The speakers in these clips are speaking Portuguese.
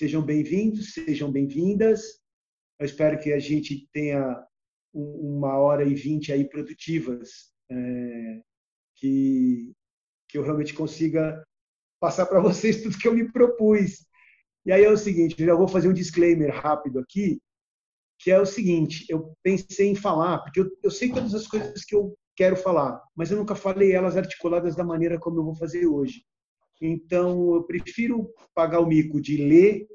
Sejam bem-vindos, sejam bem-vindas. Eu espero que a gente tenha uma hora e vinte aí produtivas, é, que, que eu realmente consiga passar para vocês tudo que eu me propus. E aí é o seguinte, eu já vou fazer um disclaimer rápido aqui, que é o seguinte, eu pensei em falar, porque eu, eu sei todas as coisas que eu quero falar, mas eu nunca falei elas articuladas da maneira como eu vou fazer hoje. Então, eu prefiro pagar o mico de ler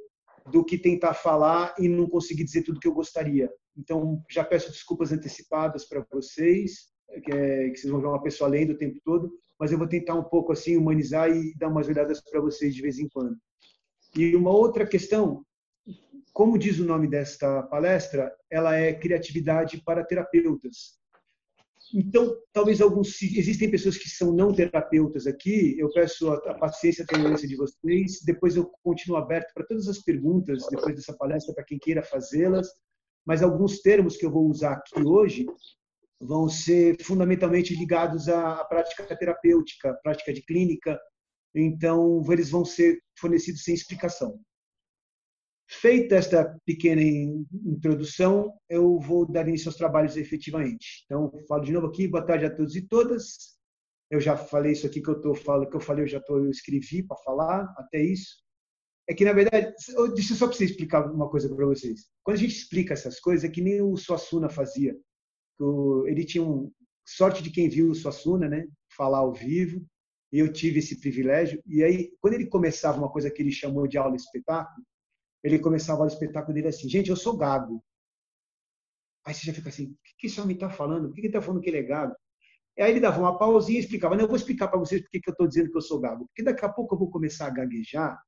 do que tentar falar e não conseguir dizer tudo que eu gostaria. Então, já peço desculpas antecipadas para vocês, que, é, que, vocês vão ver uma pessoa lendo o tempo todo, mas eu vou tentar um pouco assim humanizar e dar umas olhadas para vocês de vez em quando. E uma outra questão, como diz o nome desta palestra, ela é criatividade para terapeutas. Então, talvez alguns existem pessoas que são não terapeutas aqui. Eu peço a, paciência, a tolerância de vocês. Depois eu continuo aberto para todas as perguntas depois dessa palestra para quem queira fazê-las. Mas alguns termos que eu vou usar aqui hoje vão ser fundamentalmente ligados à prática terapêutica, à prática de clínica. Então, eles vão ser fornecidos sem explicação. Feita esta pequena introdução, eu vou dar início aos trabalhos efetivamente. Então, falo de novo aqui, boa tarde a todos e todas. Eu já falei isso aqui que eu tô falando, que eu falei, eu já tô, eu escrevi para falar até isso. É que na verdade, eu só para explicar uma coisa para vocês. Quando a gente explica essas coisas, é que nem o Suassuna fazia. Ele tinha um sorte de quem viu o Suassuna, né? Falar ao vivo. E eu tive esse privilégio. E aí, quando ele começava uma coisa que ele chamou de aula espetáculo, ele começava o espetáculo dele assim, gente, eu sou gago. Aí você já fica assim, o que esse homem está falando? Por que ele está falando que ele é gago? Aí ele dava uma pausinha e explicava, não, eu vou explicar para vocês por que eu estou dizendo que eu sou gago. Porque daqui a pouco eu vou começar a gaguejar,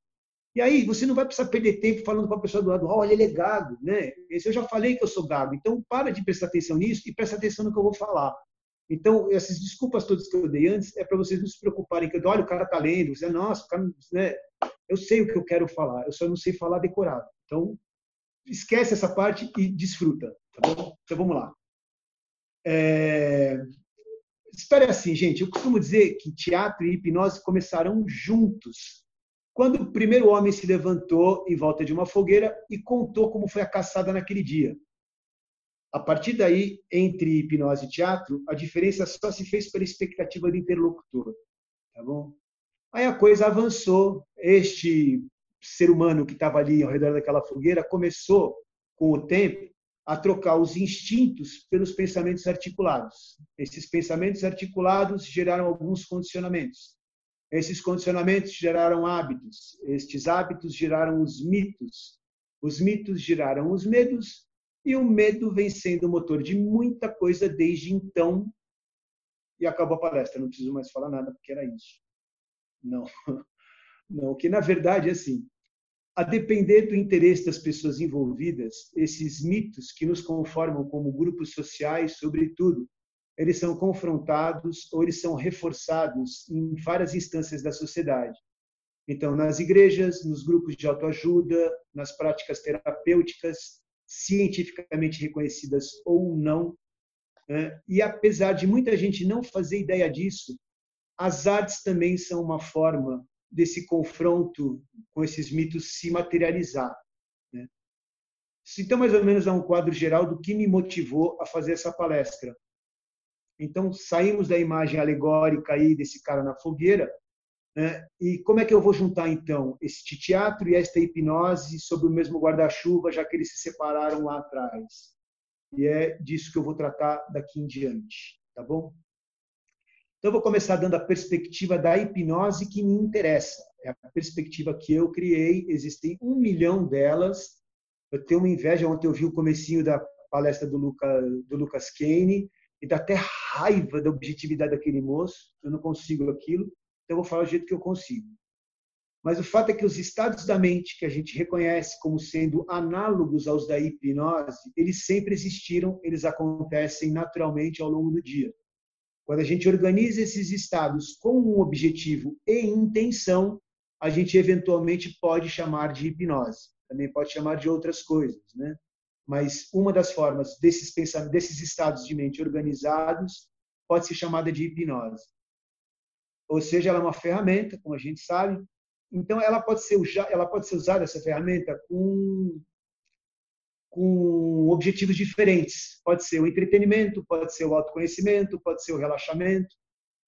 e aí você não vai precisar perder tempo falando com a pessoa do lado, olha, ele é gago, né? Esse eu já falei que eu sou gago, então para de prestar atenção nisso e presta atenção no que eu vou falar. Então, essas desculpas todas que eu dei antes é para vocês não se preocuparem, que olha, o cara está lendo, você, nossa, o cara, né? Eu sei o que eu quero falar, eu só não sei falar decorado. Então, esquece essa parte e desfruta, tá bom? Então, vamos lá. É... História é assim, gente. Eu costumo dizer que teatro e hipnose começaram juntos. Quando o primeiro homem se levantou em volta de uma fogueira e contou como foi a caçada naquele dia. A partir daí, entre hipnose e teatro, a diferença só se fez pela expectativa do interlocutor. Tá bom? Aí a coisa avançou. Este ser humano que estava ali ao redor daquela fogueira começou, com o tempo, a trocar os instintos pelos pensamentos articulados. Esses pensamentos articulados geraram alguns condicionamentos. Esses condicionamentos geraram hábitos. Estes hábitos geraram os mitos. Os mitos geraram os medos. E o medo vem sendo o motor de muita coisa desde então. E acabou a palestra, não preciso mais falar nada, porque era isso. Não, não, que na verdade é assim. A depender do interesse das pessoas envolvidas, esses mitos que nos conformam como grupos sociais, sobretudo, eles são confrontados ou eles são reforçados em várias instâncias da sociedade. Então, nas igrejas, nos grupos de autoajuda, nas práticas terapêuticas, cientificamente reconhecidas ou não. Né? E apesar de muita gente não fazer ideia disso, as artes também são uma forma desse confronto com esses mitos se materializar. Né? Então, mais ou menos, é um quadro geral do que me motivou a fazer essa palestra. Então, saímos da imagem alegórica aí desse cara na fogueira, né? e como é que eu vou juntar, então, este teatro e esta hipnose sob o mesmo guarda-chuva, já que eles se separaram lá atrás? E é disso que eu vou tratar daqui em diante, tá bom? Então, eu vou começar dando a perspectiva da hipnose que me interessa. É a perspectiva que eu criei, existem um milhão delas. Eu tenho uma inveja, ontem eu vi o comecinho da palestra do, Luca, do Lucas Kane, e dá até raiva da objetividade daquele moço, eu não consigo aquilo, então eu vou falar do jeito que eu consigo. Mas o fato é que os estados da mente que a gente reconhece como sendo análogos aos da hipnose, eles sempre existiram, eles acontecem naturalmente ao longo do dia. Quando a gente organiza esses estados com um objetivo e intenção, a gente eventualmente pode chamar de hipnose. Também pode chamar de outras coisas, né? Mas uma das formas desses pensamentos, desses estados de mente organizados pode ser chamada de hipnose. Ou seja, ela é uma ferramenta, como a gente sabe, então, ela pode ser, ela pode ser usada, essa ferramenta, com, com objetivos diferentes. Pode ser o entretenimento, pode ser o autoconhecimento, pode ser o relaxamento.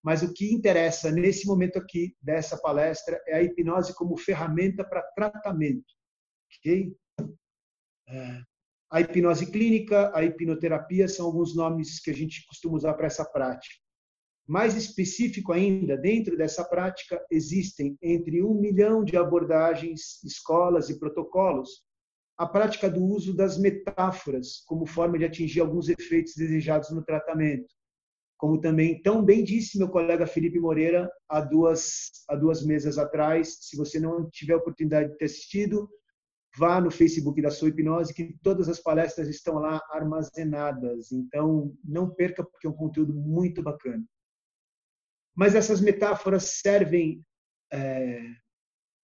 Mas o que interessa nesse momento aqui dessa palestra é a hipnose como ferramenta para tratamento. Ok? É, a hipnose clínica, a hipnoterapia são alguns nomes que a gente costuma usar para essa prática. Mais específico ainda, dentro dessa prática existem entre um milhão de abordagens, escolas e protocolos, a prática do uso das metáforas como forma de atingir alguns efeitos desejados no tratamento. Como também tão bem disse meu colega Felipe Moreira há duas, há duas mesas atrás, se você não tiver a oportunidade de ter assistido, vá no Facebook da sua hipnose, que todas as palestras estão lá armazenadas. Então, não perca, porque é um conteúdo muito bacana. Mas essas metáforas servem, é,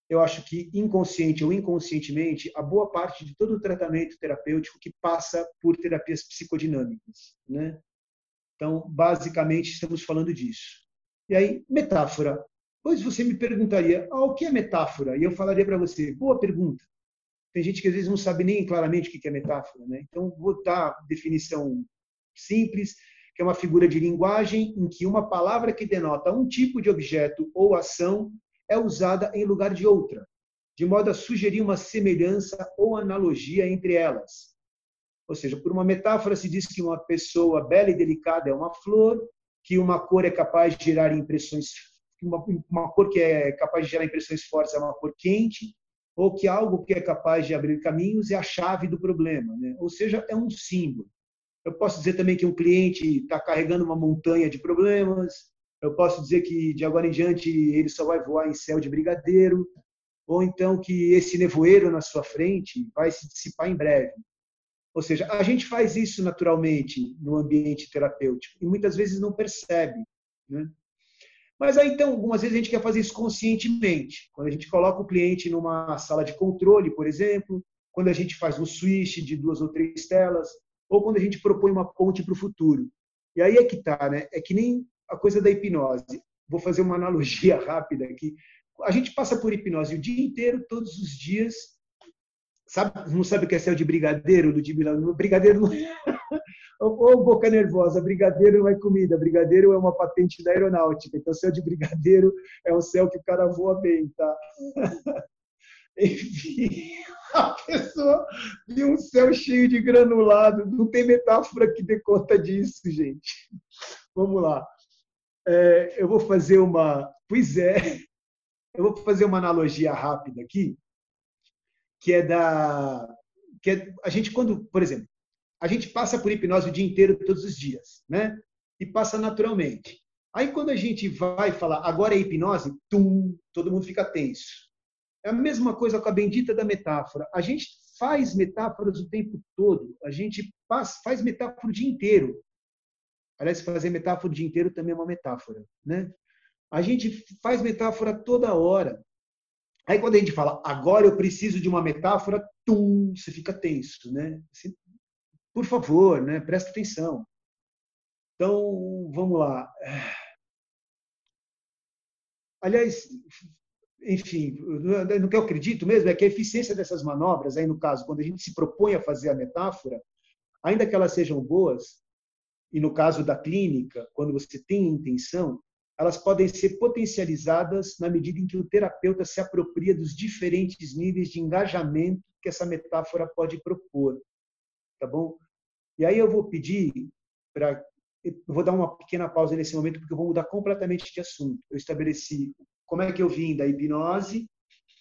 eu acho que inconsciente ou inconscientemente, a boa parte de todo o tratamento terapêutico que passa por terapias psicodinâmicas. Né? Então, basicamente, estamos falando disso. E aí, metáfora. Pois você me perguntaria, ah, o que é metáfora? E eu falaria para você, boa pergunta. Tem gente que às vezes não sabe nem claramente o que é metáfora. Né? Então, vou dar definição simples que é uma figura de linguagem em que uma palavra que denota um tipo de objeto ou ação é usada em lugar de outra, de modo a sugerir uma semelhança ou analogia entre elas. Ou seja, por uma metáfora se diz que uma pessoa bela e delicada é uma flor, que uma cor é capaz de gerar impressões, uma, uma cor que é capaz de gerar impressões fortes é uma cor quente, ou que algo que é capaz de abrir caminhos é a chave do problema. Né? Ou seja, é um símbolo. Eu posso dizer também que um cliente está carregando uma montanha de problemas. Eu posso dizer que de agora em diante ele só vai voar em céu de brigadeiro. Ou então que esse nevoeiro na sua frente vai se dissipar em breve. Ou seja, a gente faz isso naturalmente no ambiente terapêutico e muitas vezes não percebe. Né? Mas aí, então, algumas vezes a gente quer fazer isso conscientemente. Quando a gente coloca o cliente numa sala de controle, por exemplo, quando a gente faz um switch de duas ou três telas, ou quando a gente propõe uma ponte para o futuro. E aí é que está, né? É que nem a coisa da hipnose. Vou fazer uma analogia rápida aqui. A gente passa por hipnose o dia inteiro, todos os dias. Sabe, não sabe o que é céu de brigadeiro, do de Milano? Brigadeiro não é. Ô, boca nervosa, brigadeiro não é comida, brigadeiro é uma patente da aeronáutica. Então, céu de brigadeiro é um céu que o cara voa bem, tá? Enfim, a pessoa viu um céu cheio de granulado. Não tem metáfora que dê conta disso, gente. Vamos lá. É, eu vou fazer uma. Pois é, eu vou fazer uma analogia rápida aqui, que é da. Que é, a gente, quando, por exemplo, a gente passa por hipnose o dia inteiro, todos os dias, né? E passa naturalmente. Aí, quando a gente vai falar, agora é hipnose, tum, todo mundo fica tenso. É a mesma coisa com a bendita da metáfora. A gente faz metáforas o tempo todo. A gente faz metáfora o dia inteiro. Aliás, fazer metáfora o dia inteiro também é uma metáfora, né? A gente faz metáfora toda hora. Aí quando a gente fala, agora eu preciso de uma metáfora, tum, você fica tenso, né? por favor, né? Presta atenção. Então, vamos lá. Aliás, enfim, no que eu acredito mesmo é que a eficiência dessas manobras, aí no caso, quando a gente se propõe a fazer a metáfora, ainda que elas sejam boas, e no caso da clínica, quando você tem intenção, elas podem ser potencializadas na medida em que o terapeuta se apropria dos diferentes níveis de engajamento que essa metáfora pode propor, tá bom? E aí eu vou pedir para vou dar uma pequena pausa nesse momento porque eu vou mudar completamente de assunto. Eu estabeleci como é que eu vim da hipnose,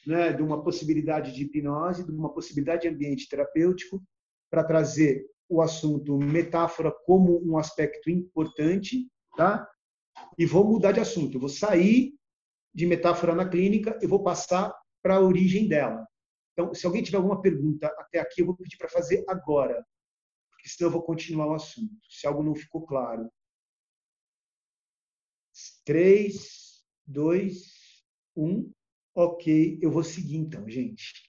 né, de uma possibilidade de hipnose, de uma possibilidade de ambiente terapêutico, para trazer o assunto metáfora como um aspecto importante, tá? E vou mudar de assunto. Eu vou sair de metáfora na clínica e vou passar para a origem dela. Então, se alguém tiver alguma pergunta até aqui, eu vou pedir para fazer agora, porque senão eu vou continuar o assunto, se algo não ficou claro. Três, dois, um, ok, eu vou seguir então, gente.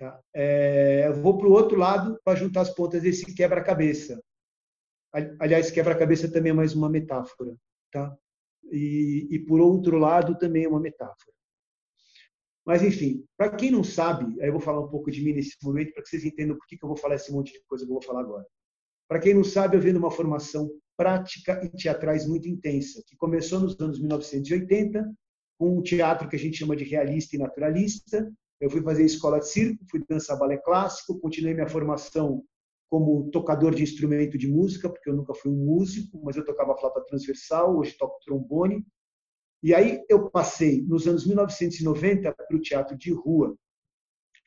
Tá? É, eu vou para o outro lado para juntar as pontas desse quebra-cabeça. Aliás, quebra-cabeça também é mais uma metáfora. Tá? E, e, por outro lado também é uma metáfora. Mas, enfim, para quem não sabe, aí eu vou falar um pouco de mim nesse momento para que vocês entendam por que eu vou falar esse monte de coisa que eu vou falar agora. Para quem não sabe, eu venho de uma formação prática e teatrais muito intensa, que começou nos anos 1980, com um teatro que a gente chama de realista e naturalista. Eu fui fazer escola de circo, fui dançar balé clássico, continuei minha formação como tocador de instrumento de música, porque eu nunca fui um músico, mas eu tocava flauta transversal, hoje toco trombone. E aí eu passei, nos anos 1990, para o teatro de rua.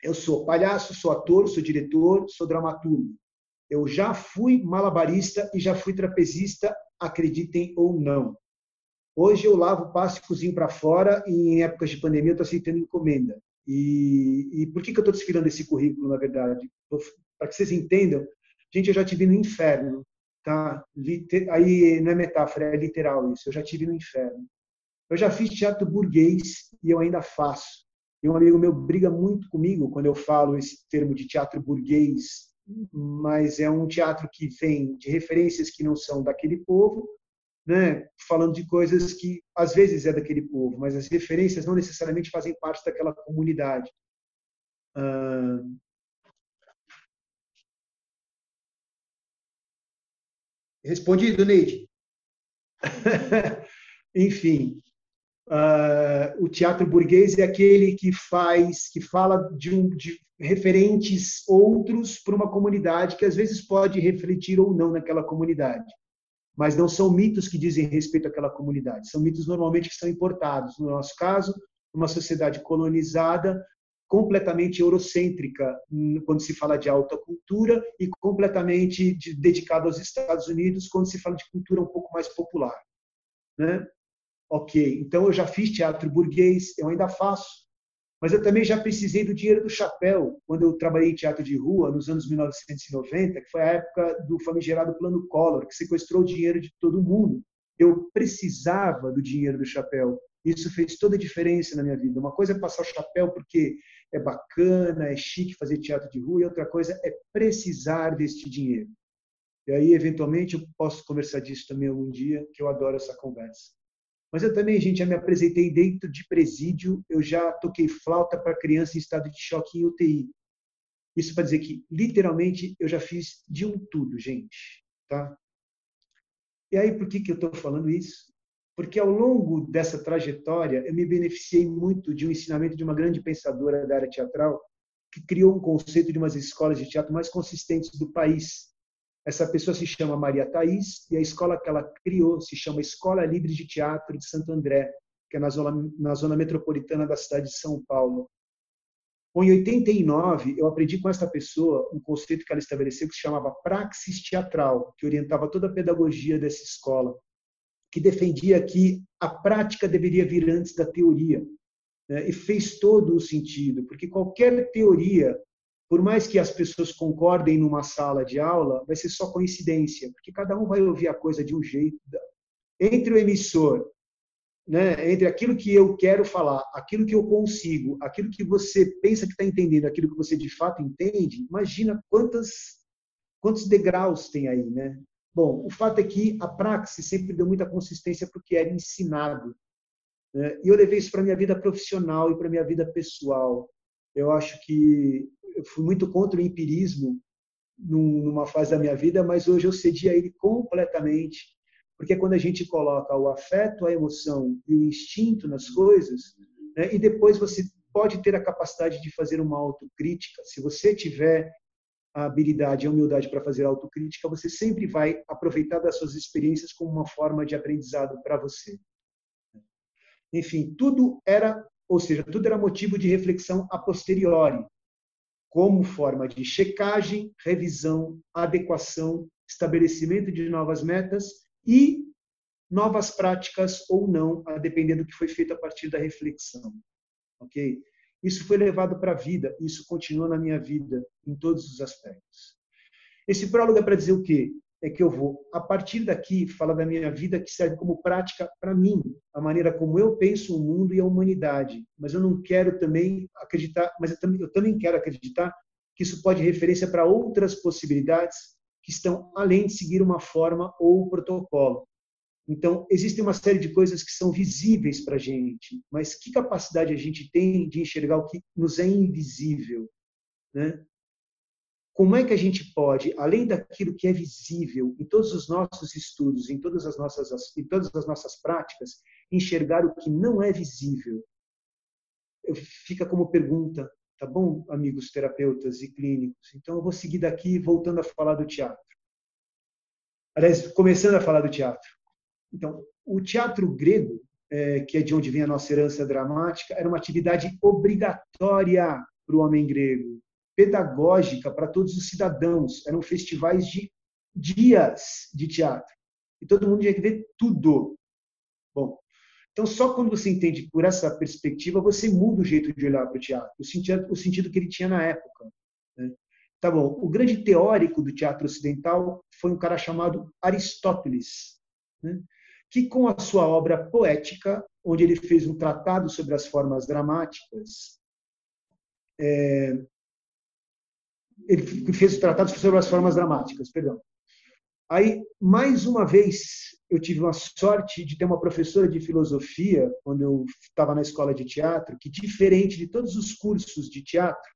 Eu sou palhaço, sou ator, sou diretor, sou dramaturgo. Eu já fui malabarista e já fui trapezista, acreditem ou não. Hoje eu lavo, passo e cozinho para fora e em épocas de pandemia eu estou aceitando encomenda. E, e, por que, que eu estou desfilando esse currículo, na verdade? Para que vocês entendam, gente, eu já tive no inferno, tá? Aí não é metáfora, é literal isso. Eu já tive no inferno. Eu já fiz teatro burguês e eu ainda faço. E um amigo meu briga muito comigo quando eu falo esse termo de teatro burguês mas é um teatro que vem de referências que não são daquele povo, né? falando de coisas que às vezes é daquele povo, mas as referências não necessariamente fazem parte daquela comunidade. Ah... Respondido, Neide? Enfim, uh, o teatro burguês é aquele que faz, que fala de, um, de referentes outros para uma comunidade que às vezes pode refletir ou não naquela comunidade. Mas não são mitos que dizem respeito àquela comunidade, são mitos normalmente que são importados. No nosso caso, uma sociedade colonizada, completamente eurocêntrica quando se fala de alta cultura e completamente dedicada aos Estados Unidos quando se fala de cultura um pouco mais popular. Né? Ok, então eu já fiz teatro burguês, eu ainda faço, mas eu também já precisei do dinheiro do chapéu, quando eu trabalhei em teatro de rua, nos anos 1990, que foi a época do famigerado Plano Collor, que sequestrou o dinheiro de todo mundo. Eu precisava do dinheiro do chapéu. Isso fez toda a diferença na minha vida. Uma coisa é passar o chapéu porque é bacana, é chique fazer teatro de rua, e outra coisa é precisar deste dinheiro. E aí, eventualmente, eu posso conversar disso também algum dia, que eu adoro essa conversa. Mas eu também, gente, já me apresentei dentro de presídio, eu já toquei flauta para criança em estado de choque em UTI. Isso para dizer que, literalmente, eu já fiz de um tudo, gente. Tá? E aí, por que, que eu estou falando isso? Porque ao longo dessa trajetória, eu me beneficiei muito de um ensinamento de uma grande pensadora da área teatral, que criou um conceito de umas escolas de teatro mais consistentes do país, essa pessoa se chama Maria Thais e a escola que ela criou se chama Escola Livre de Teatro de Santo André, que é na zona, na zona metropolitana da cidade de São Paulo. Bom, em 89, eu aprendi com essa pessoa um conceito que ela estabeleceu que se chamava praxis teatral, que orientava toda a pedagogia dessa escola, que defendia que a prática deveria vir antes da teoria. Né? E fez todo o sentido, porque qualquer teoria por mais que as pessoas concordem numa sala de aula, vai ser só coincidência, porque cada um vai ouvir a coisa de um jeito. Entre o emissor, né, entre aquilo que eu quero falar, aquilo que eu consigo, aquilo que você pensa que está entendendo, aquilo que você de fato entende, imagina quantas, quantos degraus tem aí, né? Bom, o fato é que a praxis sempre deu muita consistência para o que era ensinado. Né? E eu levei isso para minha vida profissional e para minha vida pessoal. Eu acho que eu fui muito contra o empirismo numa fase da minha vida, mas hoje eu cedi a ele completamente, porque quando a gente coloca o afeto, a emoção e o instinto nas coisas, né, e depois você pode ter a capacidade de fazer uma autocrítica, se você tiver a habilidade e a humildade para fazer autocrítica, você sempre vai aproveitar das suas experiências como uma forma de aprendizado para você. Enfim, tudo era, ou seja, tudo era motivo de reflexão a posteriori, como forma de checagem, revisão, adequação, estabelecimento de novas metas e novas práticas ou não, a depender do que foi feito a partir da reflexão. Ok? Isso foi levado para a vida, isso continua na minha vida em todos os aspectos. Esse prólogo é para dizer o quê? É que eu vou, a partir daqui, falar da minha vida que serve como prática para mim, a maneira como eu penso o mundo e a humanidade. Mas eu não quero também acreditar, mas eu também, eu também quero acreditar que isso pode referência para outras possibilidades que estão além de seguir uma forma ou um protocolo. Então, existem uma série de coisas que são visíveis para a gente, mas que capacidade a gente tem de enxergar o que nos é invisível? Né? Como é que a gente pode, além daquilo que é visível em todos os nossos estudos, em todas as nossas, em todas as nossas práticas, enxergar o que não é visível? Fica como pergunta, tá bom, amigos terapeutas e clínicos? Então, eu vou seguir daqui voltando a falar do teatro. Aliás, começando a falar do teatro. Então, o teatro grego, é, que é de onde vem a nossa herança dramática, era uma atividade obrigatória para o homem grego, pedagógica para todos os cidadãos. Eram festivais de dias de teatro. E todo mundo tinha que ver tudo. Bom, então só quando você entende por essa perspectiva, você muda o jeito de olhar para o teatro, o sentido, o sentido que ele tinha na época. Né? Tá bom, o grande teórico do teatro ocidental foi um cara chamado Aristóteles. Né? que com a sua obra poética, onde ele fez um tratado sobre as formas dramáticas, é, ele fez o tratado sobre as formas dramáticas, perdão. Aí, mais uma vez, eu tive uma sorte de ter uma professora de filosofia, quando eu estava na escola de teatro, que, diferente de todos os cursos de teatro,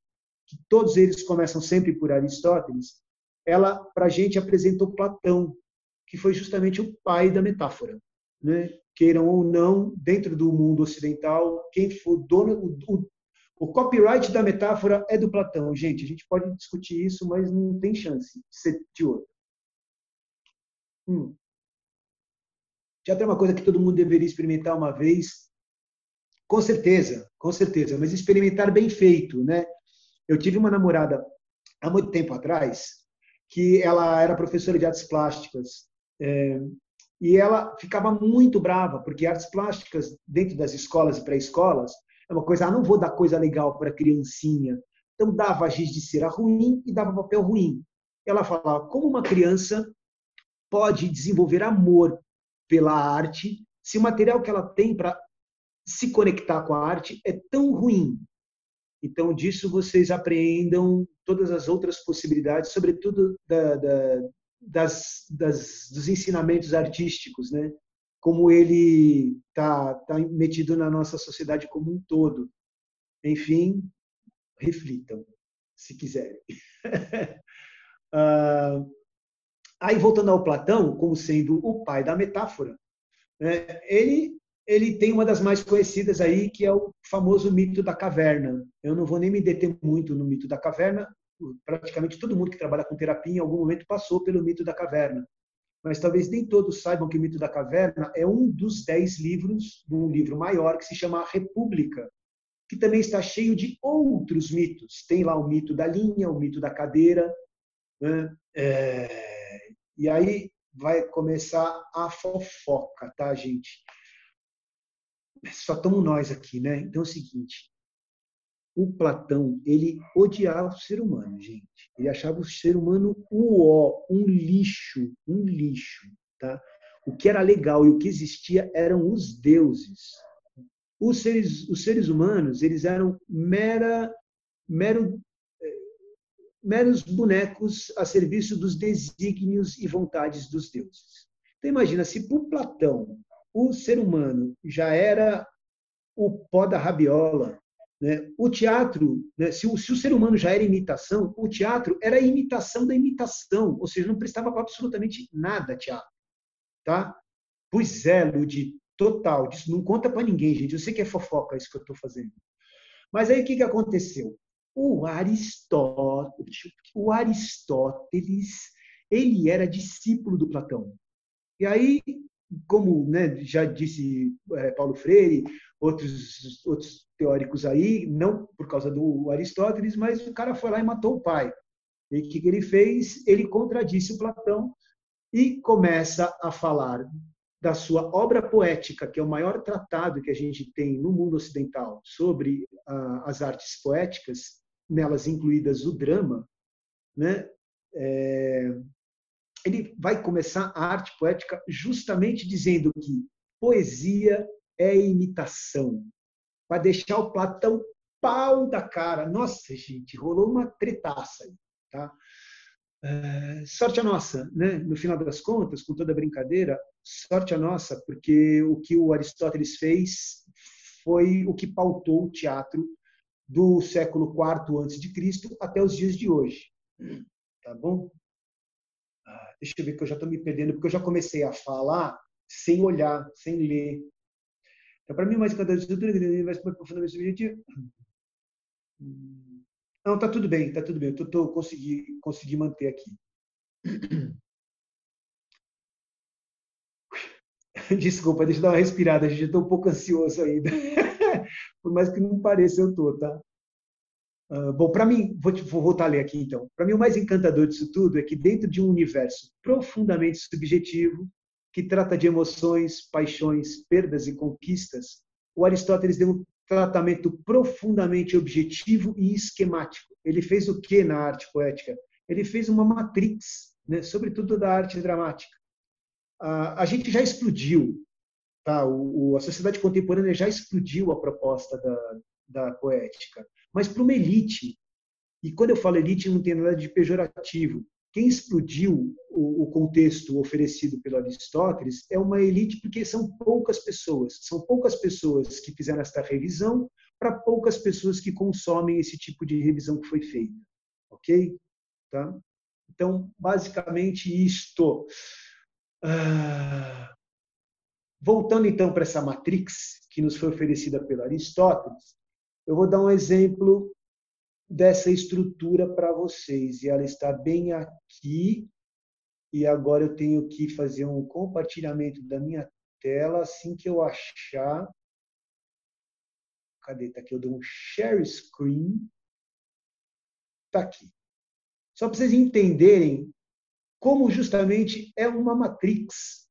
que todos eles começam sempre por Aristóteles, ela, para a gente, apresentou Platão, que foi justamente o pai da metáfora né, queiram ou não, dentro do mundo ocidental, quem for dono, o, o, copyright da metáfora é do Platão. Gente, a gente pode discutir isso, mas não tem chance de ser de outro. Hum. Teatro uma coisa que todo mundo deveria experimentar uma vez, com certeza, com certeza, mas experimentar bem feito, né? Eu tive uma namorada há muito tempo atrás que ela era professora de artes plásticas é, e ela ficava muito brava, porque artes plásticas dentro das escolas e pré-escolas é uma coisa, ah, não vou dar coisa legal para criancinha. Então dava giz de cera ruim e dava papel ruim. Ela falava, como uma criança pode desenvolver amor pela arte se o material que ela tem para se conectar com a arte é tão ruim? Então, disso vocês apreendam todas as outras possibilidades, sobretudo da, da, das, das, dos ensinamentos artísticos, né? Como ele está tá metido na nossa sociedade como um todo. Enfim, reflitam, se quiserem. ah, aí, voltando ao Platão, como sendo o pai da metáfora, né? ele, ele tem uma das mais conhecidas aí, que é o famoso mito da caverna. Eu não vou nem me deter muito no mito da caverna, praticamente todo mundo que trabalha com terapia em algum momento passou pelo mito da caverna. Mas talvez nem todos saibam que o mito da caverna é um dos dez livros de um livro maior que se chama A República, que também está cheio de outros mitos. Tem lá o mito da linha, o mito da cadeira. Né? É... E aí vai começar a fofoca, tá, gente? Só estamos nós aqui, né? Então é o seguinte: o Platão, ele odiava o ser humano, gente. Ele achava o ser humano o ó, um lixo, um lixo, tá? O que era legal e o que existia eram os deuses. Os seres, os seres humanos, eles eram mera, mero, eh, meros bonecos a serviço dos desígnios e vontades dos deuses. Então imagina, se por Platão o ser humano já era o pó da rabiola? O teatro, né? se, o, se, o, ser humano já era imitação, o teatro era a imitação da imitação, ou seja, não prestava para absolutamente nada teatro. Tá? Pois é, Ludi, total. Disso não conta para ninguém, gente. Eu sei que é fofoca isso que eu estou fazendo. Mas aí o que, que aconteceu? O Aristóteles, o Aristóteles, ele era discípulo do Platão. E aí, como né, já disse é, Paulo Freire, outros, outros teóricos aí, não por causa do Aristóteles, mas o cara foi lá e matou o pai. E o que ele fez? Ele contradisse o Platão e começa a falar da sua obra poética, que é o maior tratado que a gente tem no mundo ocidental sobre ah, as artes poéticas, nelas incluídas o drama, né? É, ele vai começar a arte poética justamente dizendo que poesia é imitação. Para deixar o Platão pau da cara. Nossa, gente, rolou uma tretaça aí. Tá? É, sorte a nossa, né? no final das contas, com toda brincadeira, sorte a nossa, porque o que o Aristóteles fez foi o que pautou o teatro do século IV a.C. até os dias de hoje. Tá bom? Ah, deixa eu ver que eu já estou me perdendo, porque eu já comecei a falar sem olhar, sem ler. Então, para mim, mais cada estrutura mais profundamente subjetivo. Não, tá tudo bem, tá tudo bem. Eu tô, consegui, consegui manter aqui. Desculpa, deixa eu dar uma respirada, gente. Eu estou um pouco ansioso ainda. Por mais que não pareça, eu estou, tá? Uh, bom, para mim, vou, vou, voltar a ler aqui então. Para mim, o mais encantador disso tudo é que, dentro de um universo profundamente subjetivo, que trata de emoções, paixões, perdas e conquistas, o Aristóteles deu um tratamento profundamente objetivo e esquemático. Ele fez o que na arte poética? Ele fez uma matrix, né? sobretudo da arte dramática. A, a gente já explodiu, tá? O, o, a sociedade contemporânea já explodiu a proposta da, da poética, mas para uma elite. E quando eu falo elite, não tem nada de pejorativo. Quem explodiu o, contexto oferecido pelo Aristóteles é uma elite porque são poucas pessoas. São poucas pessoas que fizeram esta revisão para poucas pessoas que consomem esse tipo de revisão que foi feita. Ok? Tá? Então, basicamente isto. Ah, voltando então para essa matrix que nos foi oferecida pelo Aristóteles, eu vou dar um exemplo dessa estrutura para vocês. E ela está bem aqui. E agora eu tenho que fazer um compartilhamento da minha tela assim que eu achar. Cadê? Está aqui. Eu dou um share screen. Está aqui. Só para vocês entenderem como justamente é uma matrix.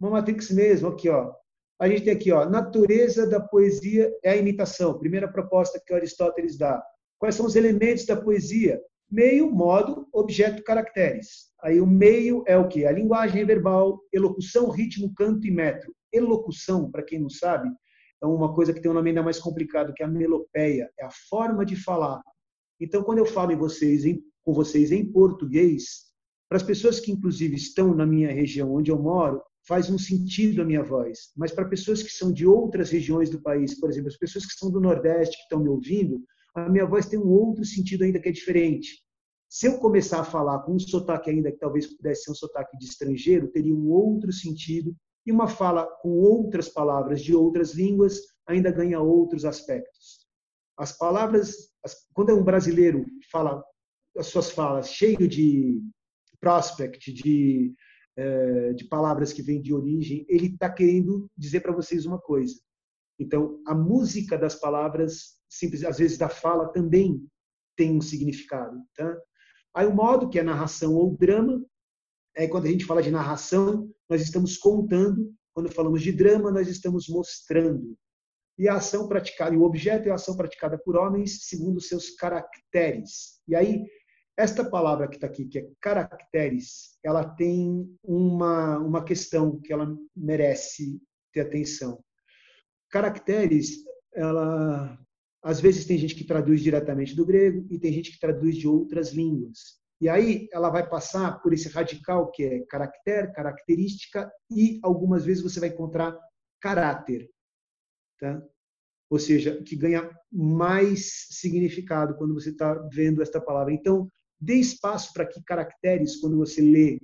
Uma matrix mesmo. Aqui, ó. A gente tem aqui, ó, natureza da poesia é a imitação. Primeira proposta que Aristóteles dá. Quais são os elementos da poesia? Meio, modo, objeto, caracteres. Aí o meio é o que? A linguagem verbal, elocução, ritmo, canto e metro. Elocução, para quem não sabe, é uma coisa que tem um nome ainda mais complicado, que é a melopeia, é a forma de falar. Então, quando eu falo em vocês, em, com vocês em português, para as pessoas que inclusive estão na minha região onde eu moro, faz um sentido a minha voz. Mas para pessoas que são de outras regiões do país, por exemplo, as pessoas que são do Nordeste que estão me ouvindo, a minha voz tem um outro sentido ainda que é diferente. Se eu começar a falar com um sotaque ainda que talvez pudesse ser um sotaque de estrangeiro, teria um outro sentido. E uma fala com outras palavras de outras línguas ainda ganha outros aspectos. As palavras, quando um brasileiro fala as suas falas cheio de prospect, de, eh, de palavras que vêm de origem, ele está querendo dizer para vocês uma coisa. Então, a música das palavras, simples, às vezes da fala, também tem um significado. Tá? Aí o modo, que é narração ou drama, é quando a gente fala de narração, nós estamos contando. Quando falamos de drama, nós estamos mostrando. E a ação praticada, e o objeto é a ação praticada por homens segundo seus caracteres. E aí, esta palavra que está aqui, que é caracteres, ela tem uma, uma questão que ela merece ter atenção caracteres, ela às vezes tem gente que traduz diretamente do grego e tem gente que traduz de outras línguas. E aí ela vai passar por esse radical que é caractere, característica e algumas vezes você vai encontrar caráter, tá? Ou seja, que ganha mais significado quando você está vendo esta palavra. Então, dê espaço para que caracteres, quando você lê,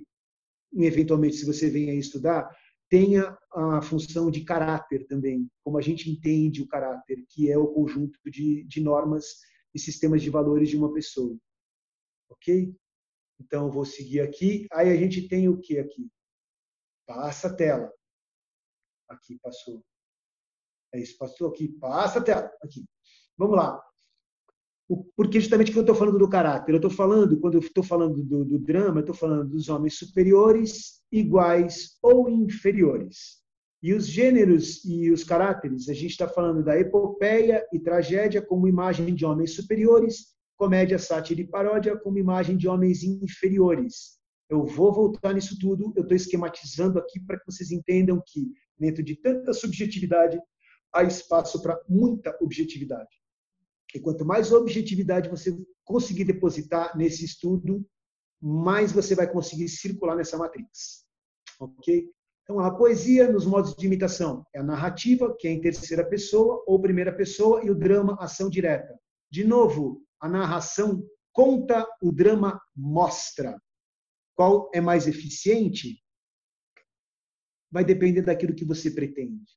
eventualmente, se você vem a estudar, tenha a função de caráter também, como a gente entende o caráter, que é o conjunto de, de normas e sistemas de valores de uma pessoa. Ok? Então, vou seguir aqui. Aí a gente tem o que aqui? Passa a tela. Aqui, passou. É isso, passou aqui. Passa a tela. Aqui. Vamos lá. Porque justamente que eu estou falando do caráter, eu estou falando, quando eu estou falando do, do drama, eu estou falando dos homens superiores, iguais ou inferiores. E os gêneros e os caráteres, a gente está falando da epopeia e tragédia como imagem de homens superiores, comédia, sátira e paródia como imagem de homens inferiores. Eu vou voltar nisso tudo, eu estou esquematizando aqui para que vocês entendam que, dentro de tanta subjetividade, há espaço para muita objetividade. E quanto mais objetividade você conseguir depositar nesse estudo, mais você vai conseguir circular nessa matrix. Ok? Então, a poesia, nos modos de imitação, é a narrativa, que é em terceira pessoa ou primeira pessoa, e o drama, ação direta. De novo, a narração conta, o drama mostra. Qual é mais eficiente? Vai depender daquilo que você pretende.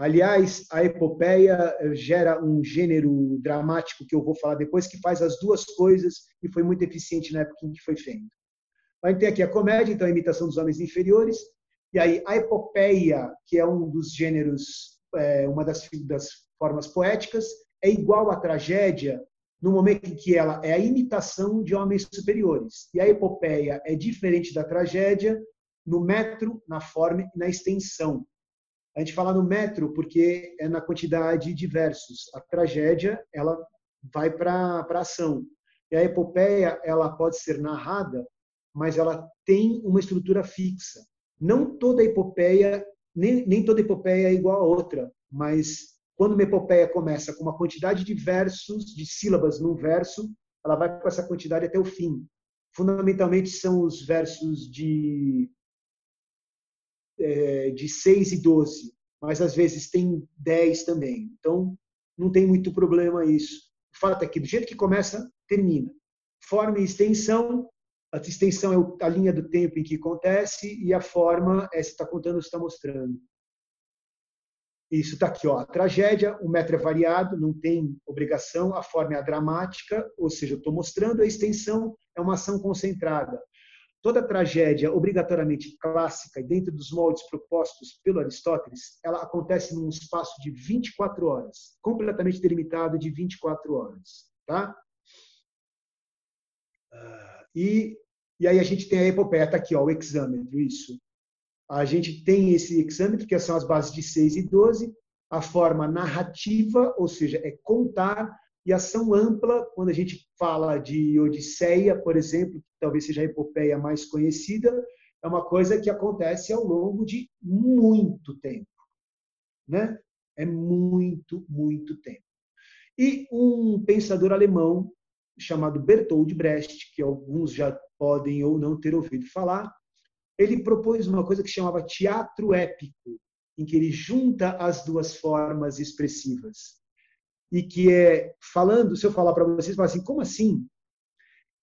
Aliás, a epopeia gera um gênero dramático que eu vou falar depois, que faz as duas coisas e foi muito eficiente na época em que foi feito. A gente tem aqui a comédia, então a imitação dos homens inferiores, e aí a epopeia, que é um dos gêneros, é, uma das, das formas poéticas, é igual à tragédia no momento em que ela é a imitação de homens superiores. E a epopeia é diferente da tragédia no metro, na forma e na extensão. A gente fala no metro porque é na quantidade de versos. A tragédia, ela vai para a ação. E a epopeia, ela pode ser narrada, mas ela tem uma estrutura fixa. Não toda epopeia, nem, nem toda epopeia é igual a outra, mas quando uma epopeia começa com uma quantidade de versos, de sílabas num verso, ela vai com essa quantidade até o fim. Fundamentalmente são os versos de é, de 6 e 12, mas às vezes tem 10 também. Então, não tem muito problema isso. O fato é que, do jeito que começa, termina. Forma e extensão. A extensão é a linha do tempo em que acontece e a forma é se está contando ou se está mostrando. Isso está aqui, ó. A tragédia, o metro é variado, não tem obrigação, a forma é a dramática, ou seja, eu estou mostrando, a extensão é uma ação concentrada. Toda tragédia obrigatoriamente clássica e dentro dos moldes propostos pelo Aristóteles, ela acontece num espaço de 24 horas, completamente delimitado de 24 horas, tá? Ah, e, e aí a gente tem a epopeia, tá aqui, ó, o exâmetro, isso. A gente tem esse exâmetro, que são as bases de 6 e 12, a forma narrativa, ou seja, é contar e ação ampla, quando a gente fala de Odisseia, por exemplo, que talvez seja a epopeia mais conhecida, é uma coisa que acontece ao longo de muito tempo. Né? É muito, muito tempo. E um pensador alemão chamado Bertold Brecht, que alguns já podem ou não ter ouvido falar, ele propôs uma coisa que chamava teatro épico, em que ele junta as duas formas expressivas e que é falando, se eu falar para vocês, fala assim, como assim?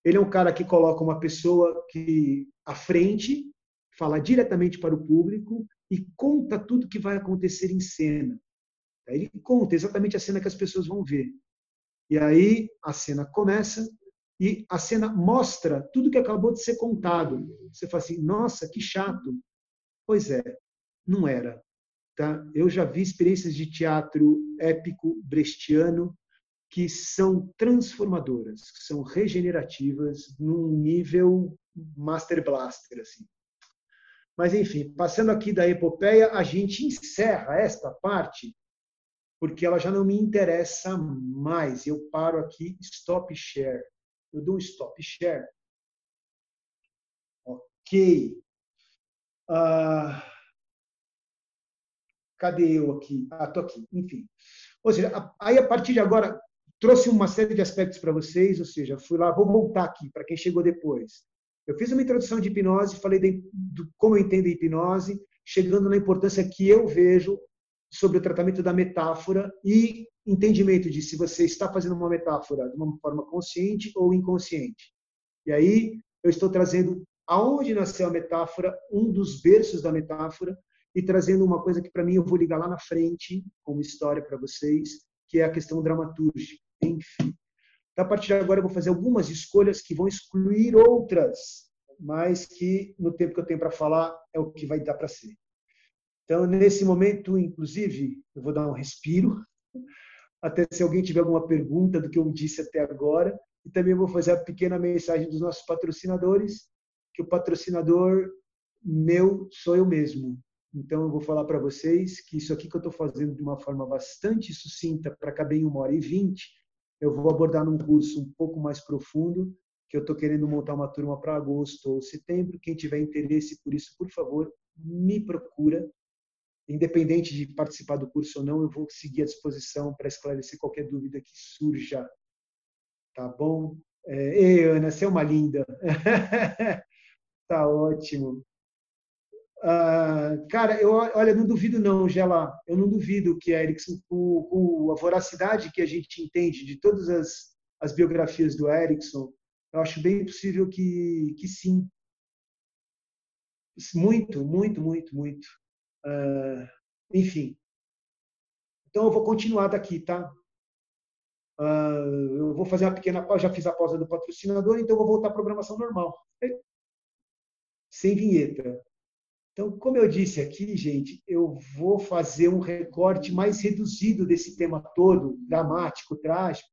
Ele é um cara que coloca uma pessoa que à frente, fala diretamente para o público e conta tudo que vai acontecer em cena. Ele conta exatamente a cena que as pessoas vão ver. E aí a cena começa e a cena mostra tudo que acabou de ser contado. Você fala assim, nossa, que chato. Pois é, não era. Tá? Eu já vi experiências de teatro épico brechtiano que são transformadoras, que são regenerativas num nível master blaster assim. Mas enfim, passando aqui da epopeia, a gente encerra esta parte porque ela já não me interessa mais. Eu paro aqui, stop share. Eu dou um stop share. Ok. Uh, Cadê eu aqui? Ah, tô aqui. Enfim. Ou seja, aí a partir de agora trouxe uma série de aspectos para vocês, ou seja, fui lá, vou voltar aqui para quem chegou depois. Eu fiz uma introdução de hipnose, falei de, de como eu entendo a hipnose, chegando na importância que eu vejo sobre o tratamento da metáfora e entendimento de se você está fazendo uma metáfora de uma forma consciente ou inconsciente. E aí eu estou trazendo aonde nasceu a metáfora, um dos berços da metáfora, e trazendo uma coisa que para mim eu vou ligar lá na frente como história para vocês, que é a questão dramatúrgica. Enfim, então, a partir de agora eu vou fazer algumas escolhas que vão excluir outras, mas que no tempo que eu tenho para falar é o que vai dar para ser. Então, nesse momento, inclusive, eu vou dar um respiro, até se alguém tiver alguma pergunta do que eu disse até agora, e também vou fazer a pequena mensagem dos nossos patrocinadores, que o patrocinador meu sou eu mesmo. Então, eu vou falar para vocês que isso aqui que eu estou fazendo de uma forma bastante sucinta, para caber em uma hora e vinte, eu vou abordar num curso um pouco mais profundo, que eu estou querendo montar uma turma para agosto ou setembro. Quem tiver interesse por isso, por favor, me procura. Independente de participar do curso ou não, eu vou seguir à disposição para esclarecer qualquer dúvida que surja. Tá bom? É, ei, Ana, você é uma linda. tá ótimo. Ah, cara, eu olha, não duvido não, Gela. Eu não duvido que a Erickson, com, a voracidade que a gente entende de todas as, as biografias do Erickson, eu acho bem possível que, que sim. Muito, muito, muito, muito. Ah, enfim. Então eu vou continuar daqui, tá? Ah, eu vou fazer uma pequena pausa, já fiz a pausa do patrocinador, então eu vou voltar à programação normal. Sem vinheta. Então, como eu disse aqui, gente, eu vou fazer um recorte mais reduzido desse tema todo, dramático, trágico,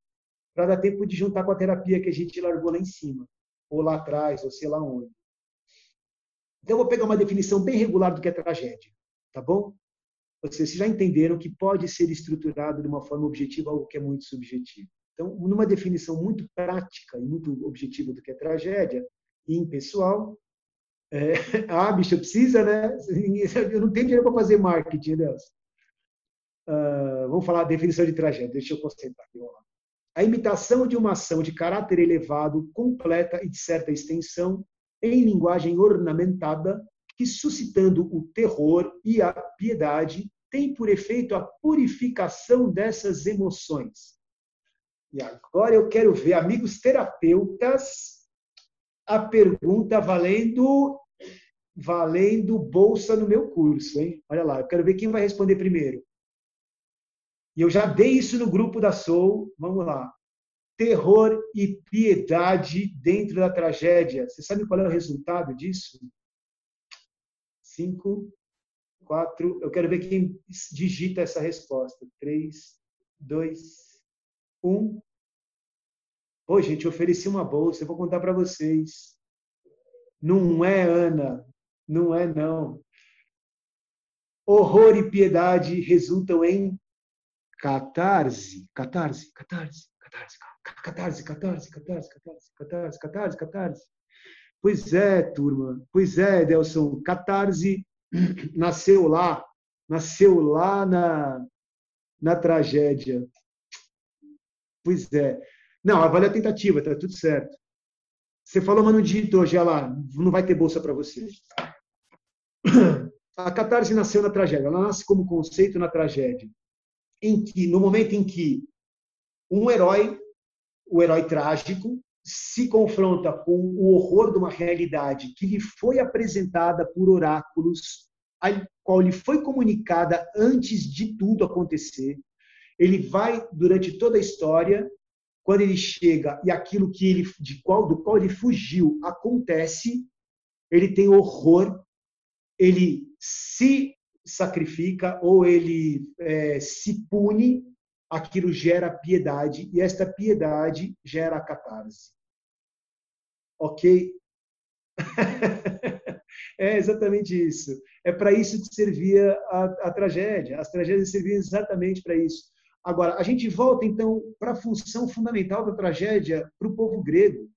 para dar tempo de juntar com a terapia que a gente largou lá em cima, ou lá atrás, ou sei lá onde. Então, eu vou pegar uma definição bem regular do que é tragédia, tá bom? Vocês já entenderam que pode ser estruturado de uma forma objetiva algo que é muito subjetivo. Então, numa definição muito prática e muito objetiva do que é tragédia, e impessoal, é, ah, bicho, precisa, né? Eu não tenho dinheiro para fazer marketing, Deus. Uh, vamos falar a definição de tragédia. Deixa eu concentrar aqui. A imitação de uma ação de caráter elevado, completa e de certa extensão, em linguagem ornamentada, que suscitando o terror e a piedade, tem por efeito a purificação dessas emoções. E agora eu quero ver, amigos terapeutas, a pergunta valendo valendo bolsa no meu curso, hein? Olha lá, eu quero ver quem vai responder primeiro. E eu já dei isso no grupo da Soul. Vamos lá. Terror e piedade dentro da tragédia. Você sabe qual é o resultado disso? Cinco, quatro. Eu quero ver quem digita essa resposta. Três, dois, um. Pô, gente, eu ofereci uma bolsa. Eu vou contar para vocês. Não é, Ana. Não é, não. Horror e piedade resultam em catarse, catarse, catarse, catarse, catarse, catarse, catarse, catarse, catarse, catarse, catarse. Pois é, turma. Pois é, Delson. Catarse nasceu lá, nasceu lá na, na tragédia. Pois é. Não, vale a tentativa, tá tudo certo. Você falou, mas não digitou, já lá, não vai ter bolsa para você. A catarse nasceu na tragédia, ela nasce como conceito na tragédia, em que no momento em que um herói, o herói trágico, se confronta com o horror de uma realidade que lhe foi apresentada por oráculos, a qual lhe foi comunicada antes de tudo acontecer. Ele vai durante toda a história, quando ele chega e aquilo que ele de qual do qual ele fugiu acontece, ele tem horror ele se sacrifica ou ele é, se pune, aquilo gera piedade e esta piedade gera catarse. Ok? é exatamente isso. É para isso que servia a, a tragédia. As tragédias serviam exatamente para isso. Agora, a gente volta então para a função fundamental da tragédia para o povo grego.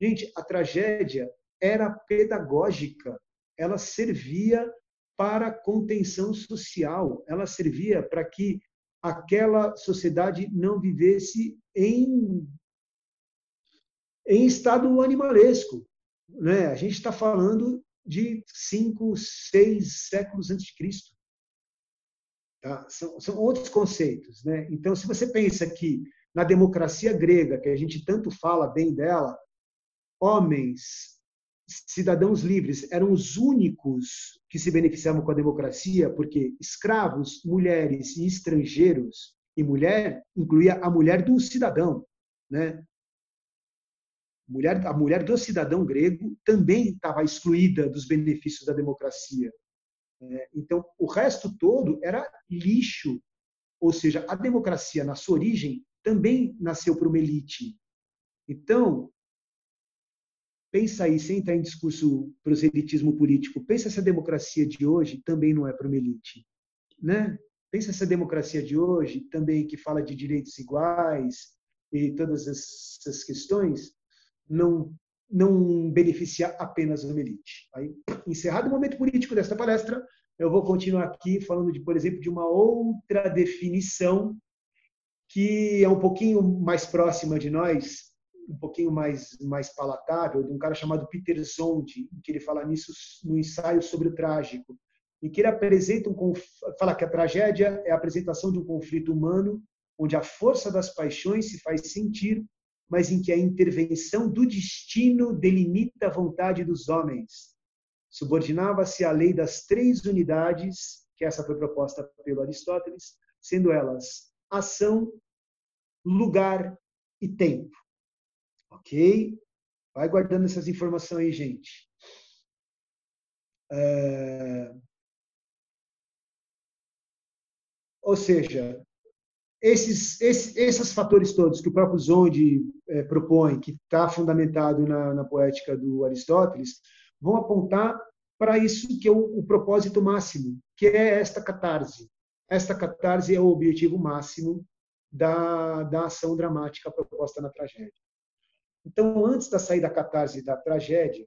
Gente, a tragédia era pedagógica ela servia para contenção social, ela servia para que aquela sociedade não vivesse em, em estado animalesco. Né? A gente está falando de cinco, seis séculos antes de Cristo. Tá? São, são outros conceitos. Né? Então, se você pensa que na democracia grega, que a gente tanto fala bem dela, homens cidadãos livres eram os únicos que se beneficiavam com a democracia, porque escravos, mulheres e estrangeiros, e mulher incluía a mulher do cidadão, né? Mulher, a mulher do cidadão grego também estava excluída dos benefícios da democracia. Né? Então, o resto todo era lixo. Ou seja, a democracia, na sua origem, também nasceu para uma elite. Então, pensa aí, sem entrar em discurso proselitismo político, pensa se a democracia de hoje também não é para uma elite. Né? Pensa se a democracia de hoje também, que fala de direitos iguais e todas essas questões, não, não beneficia apenas uma elite. Aí, encerrado o momento político desta palestra, eu vou continuar aqui falando, de, por exemplo, de uma outra definição que é um pouquinho mais próxima de nós, um pouquinho mais, mais palatável, de um cara chamado Peter Zonde, que ele fala nisso no ensaio sobre o trágico, em que ele apresenta um fala que a tragédia é a apresentação de um conflito humano onde a força das paixões se faz sentir, mas em que a intervenção do destino delimita a vontade dos homens. Subordinava-se à lei das três unidades, que essa foi proposta pelo Aristóteles, sendo elas ação, lugar e tempo. Ok? Vai guardando essas informações aí, gente. É... Ou seja, esses, esses, esses fatores todos que o próprio Zonde é, propõe, que está fundamentado na, na, poética do Aristóteles, vão apontar para isso que é o, o propósito máximo, que é esta catarse. Esta catarse é o objetivo máximo da, da ação dramática proposta na tragédia. Então, antes da sair da catarse da tragédia,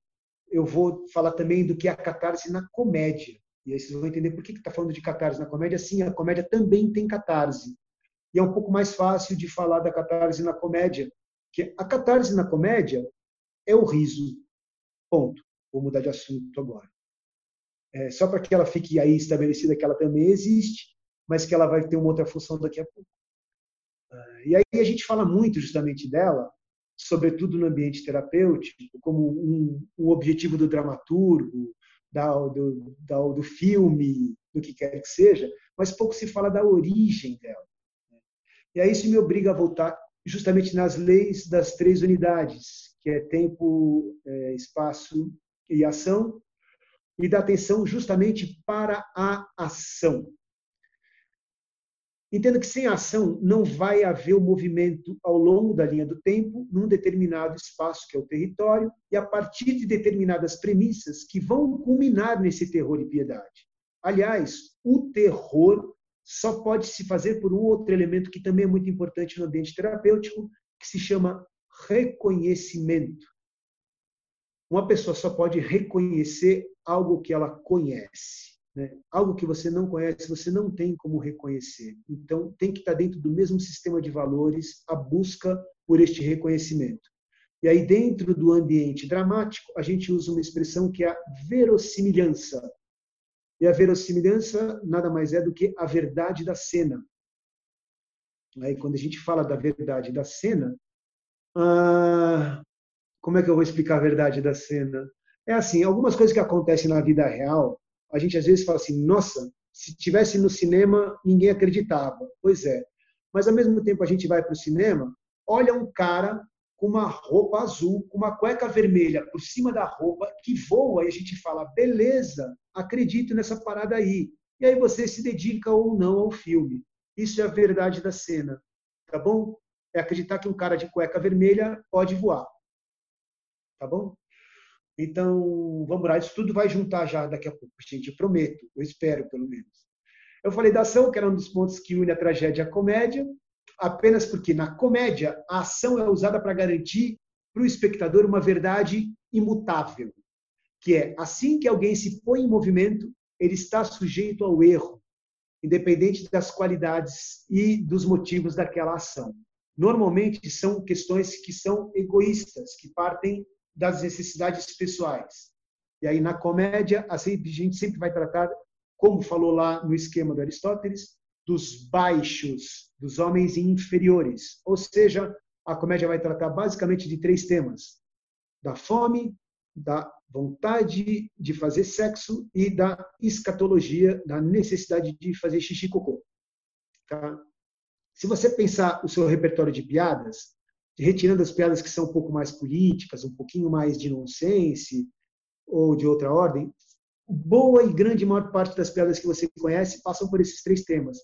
eu vou falar também do que é a catarse na comédia. E aí vocês vão entender por que está falando de catarse na comédia. Sim, a comédia também tem catarse. E é um pouco mais fácil de falar da catarse na comédia. que A catarse na comédia é o riso. Ponto. Vou mudar de assunto agora. É, só para que ela fique aí estabelecida que ela também existe, mas que ela vai ter uma outra função daqui a pouco. E aí a gente fala muito justamente dela, sobretudo no ambiente terapêutico, como um, um objetivo do dramaturgo, da, do, da, do filme, do que quer que seja, mas pouco se fala da origem dela. E aí isso me obriga a voltar justamente nas leis das três unidades, que é tempo, é, espaço e ação, e da atenção justamente para a ação. Entenda que sem ação não vai haver o movimento ao longo da linha do tempo, num determinado espaço que é o território, e a partir de determinadas premissas que vão culminar nesse terror e piedade. Aliás, o terror só pode se fazer por um outro elemento que também é muito importante no ambiente terapêutico, que se chama reconhecimento. Uma pessoa só pode reconhecer algo que ela conhece. Né? Algo que você não conhece, você não tem como reconhecer. Então, tem que estar dentro do mesmo sistema de valores a busca por este reconhecimento. E aí, dentro do ambiente dramático, a gente usa uma expressão que é a verossimilhança. E a verossimilhança nada mais é do que a verdade da cena. Aí, quando a gente fala da verdade da cena, ah, como é que eu vou explicar a verdade da cena? É assim, algumas coisas que acontecem na vida real, a gente às vezes fala assim, nossa, se tivesse no cinema, ninguém acreditava. Pois é. Mas ao mesmo tempo a gente vai para o cinema, olha um cara com uma roupa azul, com uma cueca vermelha por cima da roupa, que voa e a gente fala, beleza, acredito nessa parada aí. E aí você se dedica ou não ao filme. Isso é a verdade da cena, tá bom? É acreditar que um cara de cueca vermelha pode voar. Tá bom? Então, vamos lá, isso tudo vai juntar já daqui a pouco, gente, eu prometo, eu espero pelo menos. Eu falei da ação, que era um dos pontos que une a tragédia a comédia, apenas porque na comédia a ação é usada para garantir para o espectador uma verdade imutável, que é assim que alguém se põe em movimento, ele está sujeito ao erro, independente das qualidades e dos motivos daquela ação. Normalmente são questões que são egoístas, que partem das necessidades pessoais. E aí, na comédia, a gente sempre vai tratar, como falou lá no esquema do Aristóteles, dos baixos, dos homens inferiores. Ou seja, a comédia vai tratar basicamente de três temas: da fome, da vontade de fazer sexo e da escatologia, da necessidade de fazer xixi cocô. Tá? Se você pensar o seu repertório de piadas, retirando as piadas que são um pouco mais políticas, um pouquinho mais de nonsense ou de outra ordem, boa e grande maior parte das piadas que você conhece passam por esses três temas,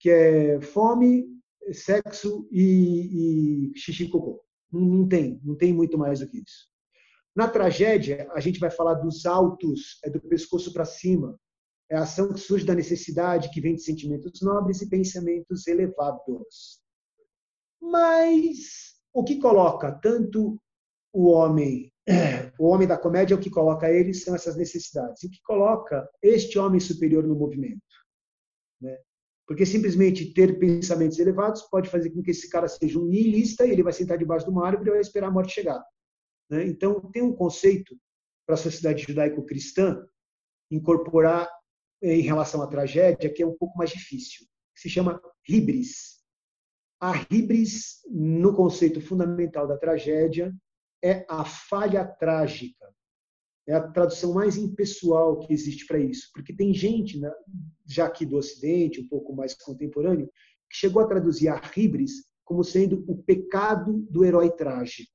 que é fome, sexo e, e xixi cocô. Não, não tem, não tem muito mais do que isso. Na tragédia, a gente vai falar dos altos, é do pescoço para cima. É a ação que surge da necessidade, que vem de sentimentos nobres e pensamentos elevados. Mas o que coloca tanto o homem, o homem da comédia, o que coloca ele são essas necessidades. E o que coloca este homem superior no movimento? Né? Porque simplesmente ter pensamentos elevados pode fazer com que esse cara seja um nihilista, ele vai sentar debaixo de uma árvore e vai esperar a morte chegar. Né? Então, tem um conceito para a sociedade judaico-cristã incorporar em relação à tragédia que é um pouco mais difícil, que se chama hibris. A hibris, no conceito fundamental da tragédia, é a falha trágica. É a tradução mais impessoal que existe para isso, porque tem gente, né, já aqui do Ocidente, um pouco mais contemporâneo, que chegou a traduzir a hibris como sendo o pecado do herói trágico.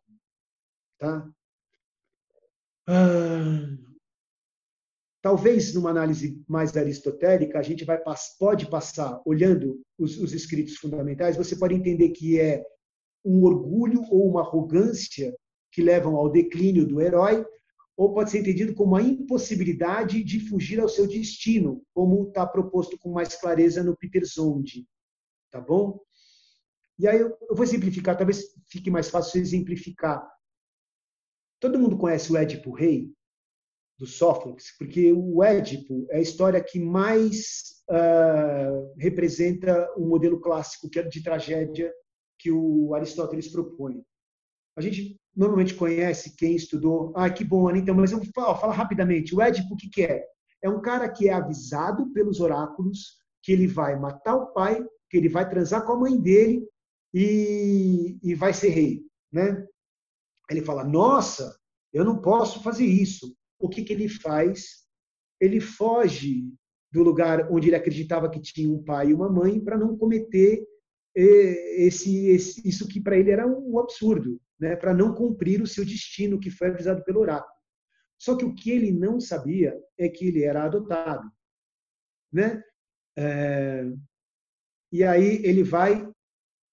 Tá? Ah, talvez numa análise mais aristotélica a gente vai pode passar olhando os, os escritos fundamentais você pode entender que é um orgulho ou uma arrogância que levam ao declínio do herói ou pode ser entendido como a impossibilidade de fugir ao seu destino como está proposto com mais clareza no Peter Zonde tá bom? E aí eu vou simplificar talvez fique mais fácil exemplificar. Todo mundo conhece o Édipo Rei, do Sófocles, porque o Édipo é a história que mais uh, representa o modelo clássico é de tragédia que o Aristóteles propõe. A gente normalmente conhece quem estudou. Ah, que bom, então, mas eu vou falar rapidamente. O Édipo, o que, que é? É um cara que é avisado pelos oráculos que ele vai matar o pai, que ele vai transar com a mãe dele e, e vai ser rei. Né? Ele fala: Nossa, eu não posso fazer isso. O que, que ele faz? Ele foge do lugar onde ele acreditava que tinha um pai e uma mãe para não cometer eh, esse, esse, isso que para ele era um absurdo, né? para não cumprir o seu destino que foi avisado pelo oráculo. Só que o que ele não sabia é que ele era adotado. Né? É... E aí ele vai,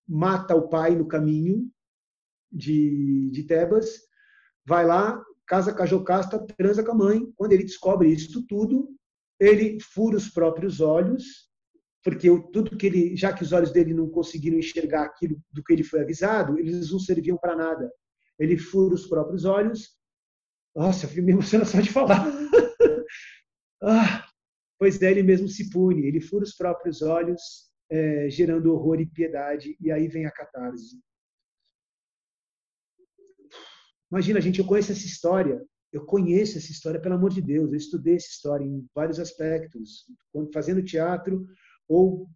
mata o pai no caminho de, de Tebas, vai lá, casa com a Jocasta, transa com a mãe. Quando ele descobre isso tudo, ele fura os próprios olhos, porque tudo que ele, já que os olhos dele não conseguiram enxergar aquilo do que ele foi avisado, eles não serviam para nada. Ele fura os próprios olhos. Nossa, eu me emociona só de falar. ah, pois é, ele mesmo se pune. Ele fura os próprios olhos, é, gerando horror e piedade, e aí vem a catarse. Imagina, gente, eu conheço essa história, eu conheço essa história, pelo amor de Deus, eu estudei essa história em vários aspectos, fazendo teatro ou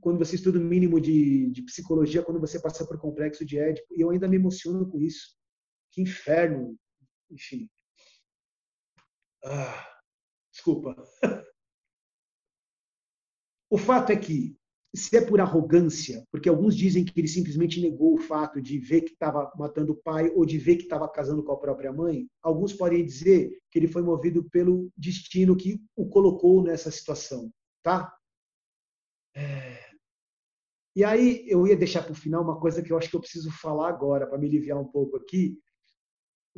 quando você estuda o mínimo de, de psicologia, quando você passa por complexo de Édipo, e eu ainda me emociono com isso. Que inferno, enfim. Ah, desculpa. O fato é que se é por arrogância, porque alguns dizem que ele simplesmente negou o fato de ver que estava matando o pai ou de ver que estava casando com a própria mãe, alguns podem dizer que ele foi movido pelo destino que o colocou nessa situação, tá? É... E aí eu ia deixar para o final uma coisa que eu acho que eu preciso falar agora para me aliviar um pouco aqui,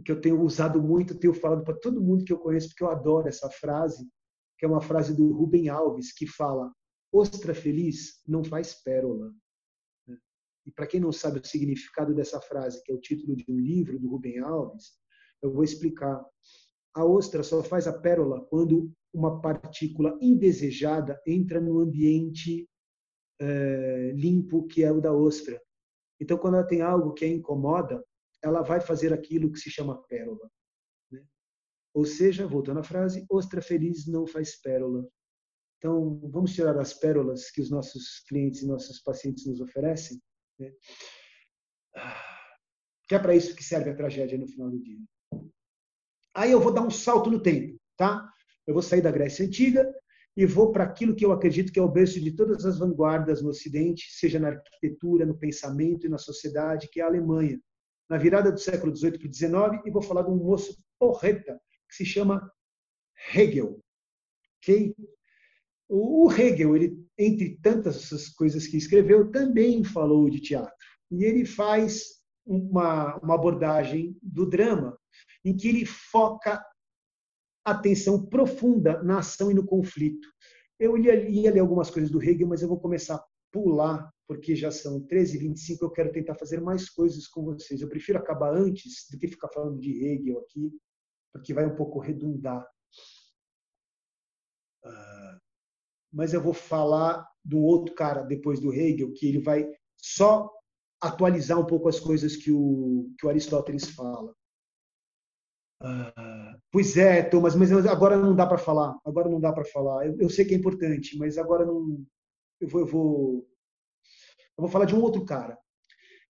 que eu tenho usado muito, tenho falado para todo mundo que eu conheço porque eu adoro essa frase, que é uma frase do Rubem Alves que fala Ostra feliz não faz pérola. Né? E para quem não sabe o significado dessa frase, que é o título de um livro do Rubem Alves, eu vou explicar. A ostra só faz a pérola quando uma partícula indesejada entra no ambiente é, limpo que é o da ostra. Então, quando ela tem algo que a incomoda, ela vai fazer aquilo que se chama pérola. Né? Ou seja, voltando à frase, ostra feliz não faz pérola. Então, vamos tirar as pérolas que os nossos clientes e nossos pacientes nos oferecem. Né? Que é para isso que serve a tragédia no final do dia. Aí eu vou dar um salto no tempo, tá? Eu vou sair da Grécia Antiga e vou para aquilo que eu acredito que é o berço de todas as vanguardas no Ocidente, seja na arquitetura, no pensamento e na sociedade, que é a Alemanha. Na virada do século XVIII para o XIX, e vou falar de um moço porreta que se chama Hegel. Okay? O Hegel, ele, entre tantas coisas que escreveu, também falou de teatro. E ele faz uma, uma abordagem do drama em que ele foca atenção profunda na ação e no conflito. Eu ia, ia ler algumas coisas do Hegel, mas eu vou começar a pular, porque já são 13h25, eu quero tentar fazer mais coisas com vocês. Eu prefiro acabar antes do que ficar falando de Hegel aqui, porque vai um pouco redundar. Uh, mas eu vou falar de um outro cara depois do Hegel, que ele vai só atualizar um pouco as coisas que o, que o Aristóteles fala. Ah, pois é, Thomas, mas agora não dá para falar. Agora não dá para falar. Eu, eu, sei que é importante, mas agora não. Eu vou, eu vou, eu vou falar de um outro cara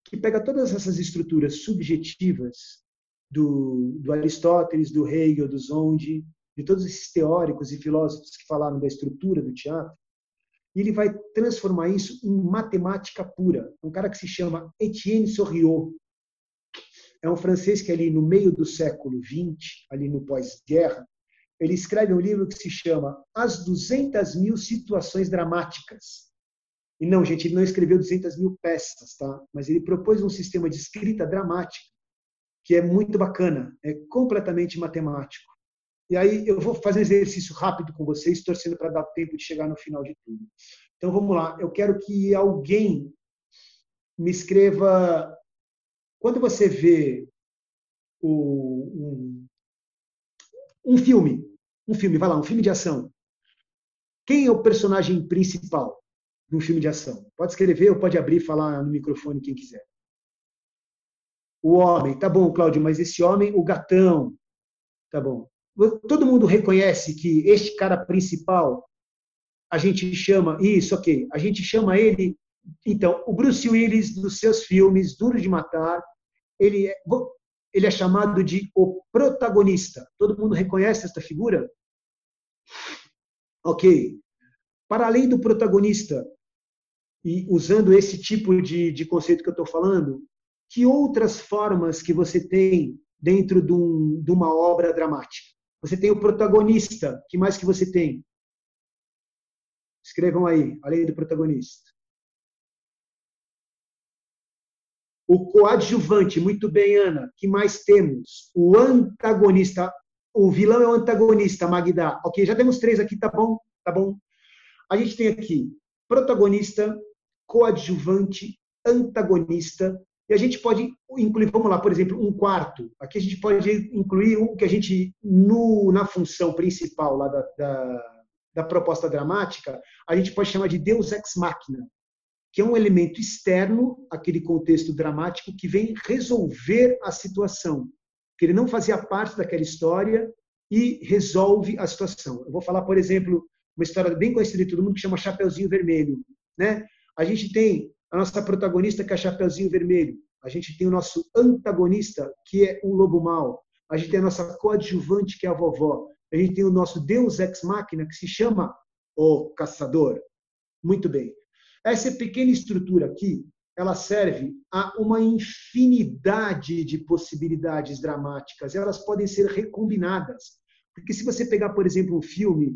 que pega todas essas estruturas subjetivas do, do Aristóteles, do Hegel, do Zondi, de todos esses teóricos e filósofos que falaram da estrutura do teatro, e ele vai transformar isso em matemática pura. Um cara que se chama Etienne Sorriot. É um francês que ali no meio do século XX, ali no pós-guerra, ele escreve um livro que se chama As 200 Mil Situações Dramáticas. E não, gente, ele não escreveu 200 mil peças, tá? Mas ele propôs um sistema de escrita dramática que é muito bacana, é completamente matemático. E aí eu vou fazer um exercício rápido com vocês, torcendo para dar tempo de chegar no final de tudo. Então vamos lá, eu quero que alguém me escreva. Quando você vê o, um, um filme, um filme, vai lá, um filme de ação. Quem é o personagem principal de um filme de ação? Pode escrever ou pode abrir e falar no microfone quem quiser. O homem, tá bom, Cláudio, mas esse homem, o gatão, tá bom todo mundo reconhece que este cara principal, a gente chama, isso, ok, a gente chama ele, então, o Bruce Willis dos seus filmes, Duro de Matar, ele é, ele é chamado de o protagonista. Todo mundo reconhece esta figura? Ok. Para além do protagonista, e usando esse tipo de, de conceito que eu estou falando, que outras formas que você tem dentro de, um, de uma obra dramática? Você tem o protagonista. que mais que você tem? Escrevam aí, além do protagonista. O coadjuvante, muito bem, Ana. que mais temos? O antagonista. O vilão é o antagonista, Magda. Ok, já temos três aqui, tá bom? Tá bom. A gente tem aqui protagonista, coadjuvante, antagonista e a gente pode incluir, vamos lá, por exemplo, um quarto. Aqui a gente pode incluir o que a gente, no, na função principal lá da, da, da proposta dramática, a gente pode chamar de Deus ex machina, que é um elemento externo àquele contexto dramático que vem resolver a situação, que ele não fazia parte daquela história e resolve a situação. Eu vou falar, por exemplo, uma história bem conhecida de todo mundo que chama Chapeuzinho Vermelho, né? A gente tem a nossa protagonista, que é a Chapeuzinho Vermelho. A gente tem o nosso antagonista, que é o lobo mau. A gente tem a nossa coadjuvante, que é a vovó. A gente tem o nosso Deus ex machina, que se chama o caçador. Muito bem. Essa pequena estrutura aqui, ela serve a uma infinidade de possibilidades dramáticas. Elas podem ser recombinadas. Porque se você pegar, por exemplo, um filme,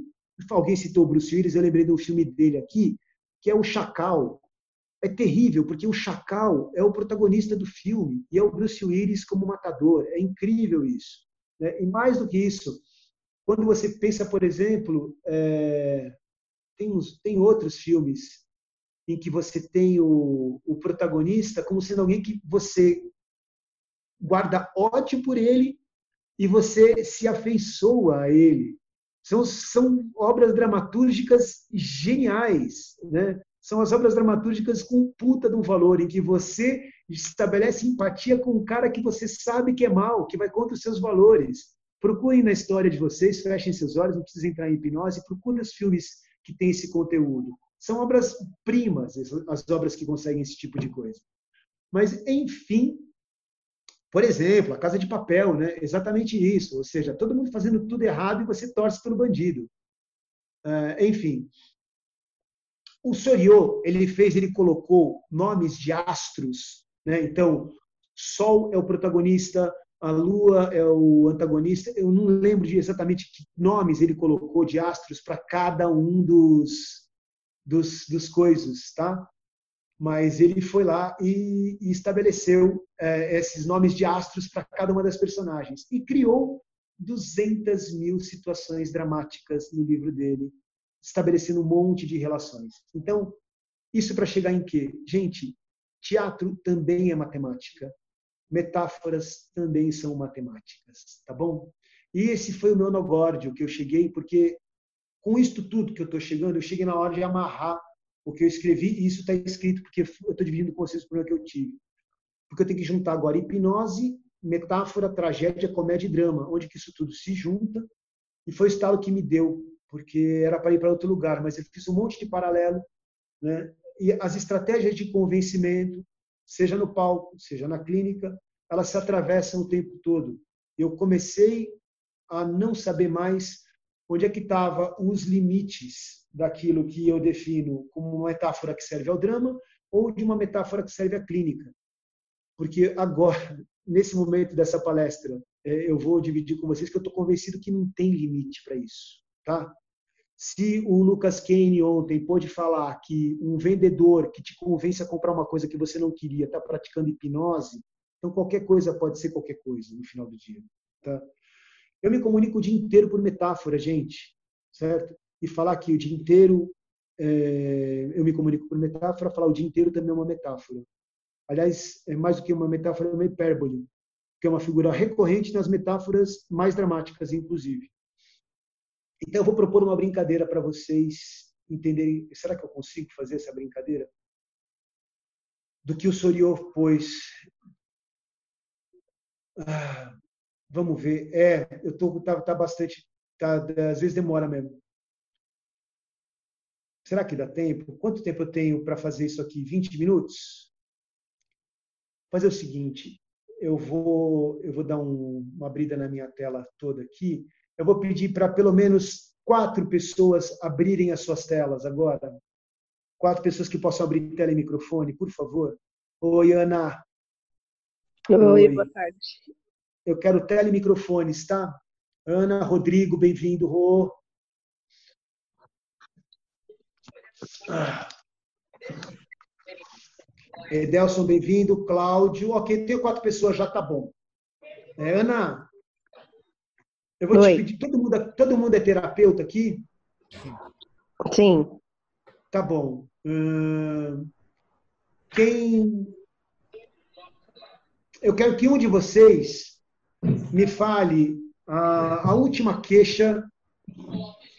alguém citou Bruce Willis, eu lembrei de um filme dele aqui, que é O Chacal é terrível, porque o Chacal é o protagonista do filme e é o Bruce Willis como matador. É incrível isso. Né? E mais do que isso, quando você pensa, por exemplo, é... tem, uns, tem outros filmes em que você tem o, o protagonista como sendo alguém que você guarda ódio por ele e você se afeiçoa a ele. São, são obras dramatúrgicas geniais, né? São as obras dramatúrgicas com puta de um valor, em que você estabelece empatia com um cara que você sabe que é mal, que vai contra os seus valores. Procurem na história de vocês, fechem seus olhos, não precisa entrar em hipnose, procurem os filmes que têm esse conteúdo. São obras primas, as obras que conseguem esse tipo de coisa. Mas, enfim, por exemplo, a Casa de Papel, né? exatamente isso. Ou seja, todo mundo fazendo tudo errado e você torce pelo bandido. Uh, enfim, o Soriot, ele fez, ele colocou nomes de astros, né? Então, Sol é o protagonista, a Lua é o antagonista. Eu não lembro de exatamente que nomes ele colocou de astros para cada um dos, dos, dos coisas, tá? Mas ele foi lá e, e estabeleceu é, esses nomes de astros para cada uma das personagens e criou 200 mil situações dramáticas no livro dele, estabelecendo um monte de relações. Então, isso para chegar em quê? Gente, teatro também é matemática. Metáforas também são matemáticas, tá bom? E esse foi o meu nogórdio que eu cheguei porque com isto tudo que eu estou chegando, eu cheguei na hora de amarrar o que eu escrevi, e isso está escrito porque eu estou dividindo com vocês o problema que eu tive. Porque eu tenho que juntar agora hipnose, metáfora, tragédia, comédia e drama, onde que isso tudo se junta, e foi o estalo que me deu, porque era para ir para outro lugar, mas eu fiz um monte de paralelo, né? E as estratégias de convencimento, seja no palco, seja na clínica, elas se atravessam o tempo todo. Eu comecei a não saber mais onde é que estavam os limites daquilo que eu defino como uma metáfora que serve ao drama ou de uma metáfora que serve à clínica. Porque agora, nesse momento dessa palestra, é, eu vou dividir com vocês que eu estou convencido que não tem limite para isso, tá? Se o Lucas Kane ontem pôde falar que um vendedor que te convence a comprar uma coisa que você não queria está praticando hipnose, então qualquer coisa pode ser qualquer coisa no final do dia. Tá? Eu me comunico o dia inteiro por metáfora, gente, certo? E falar que o dia inteiro é, eu me comunico por metáfora, falar o dia inteiro também é uma metáfora. Aliás, é mais do que uma metáfora, é uma hipérbole, que é uma figura recorrente nas metáforas mais dramáticas, inclusive. Então, eu vou propor uma brincadeira para vocês entenderem. Será que eu consigo fazer essa brincadeira? Do que o Soriot pôs. Ah, vamos ver. É, eu tô tá, tá bastante. Tá, às vezes demora mesmo. Será que dá tempo? Quanto tempo eu tenho para fazer isso aqui? 20 minutos? Fazer o seguinte, eu vou eu vou dar um, uma abrida na minha tela toda aqui eu vou pedir para pelo menos quatro pessoas abrirem as suas telas agora. Quatro pessoas que possam abrir tela e microfone, por favor. Oi, Ana. Oi, Oi. boa tarde. Eu quero tela e microfones, tá? Ana, Rodrigo, bem-vindo, Rô. Ah. Edelson, bem-vindo. Cláudio, ok, tenho quatro pessoas, já tá bom. É, Ana, eu vou Oi. te pedir, todo mundo, é, todo mundo é terapeuta aqui? Sim. Tá bom. Hum, quem. Eu quero que um de vocês me fale a, a última queixa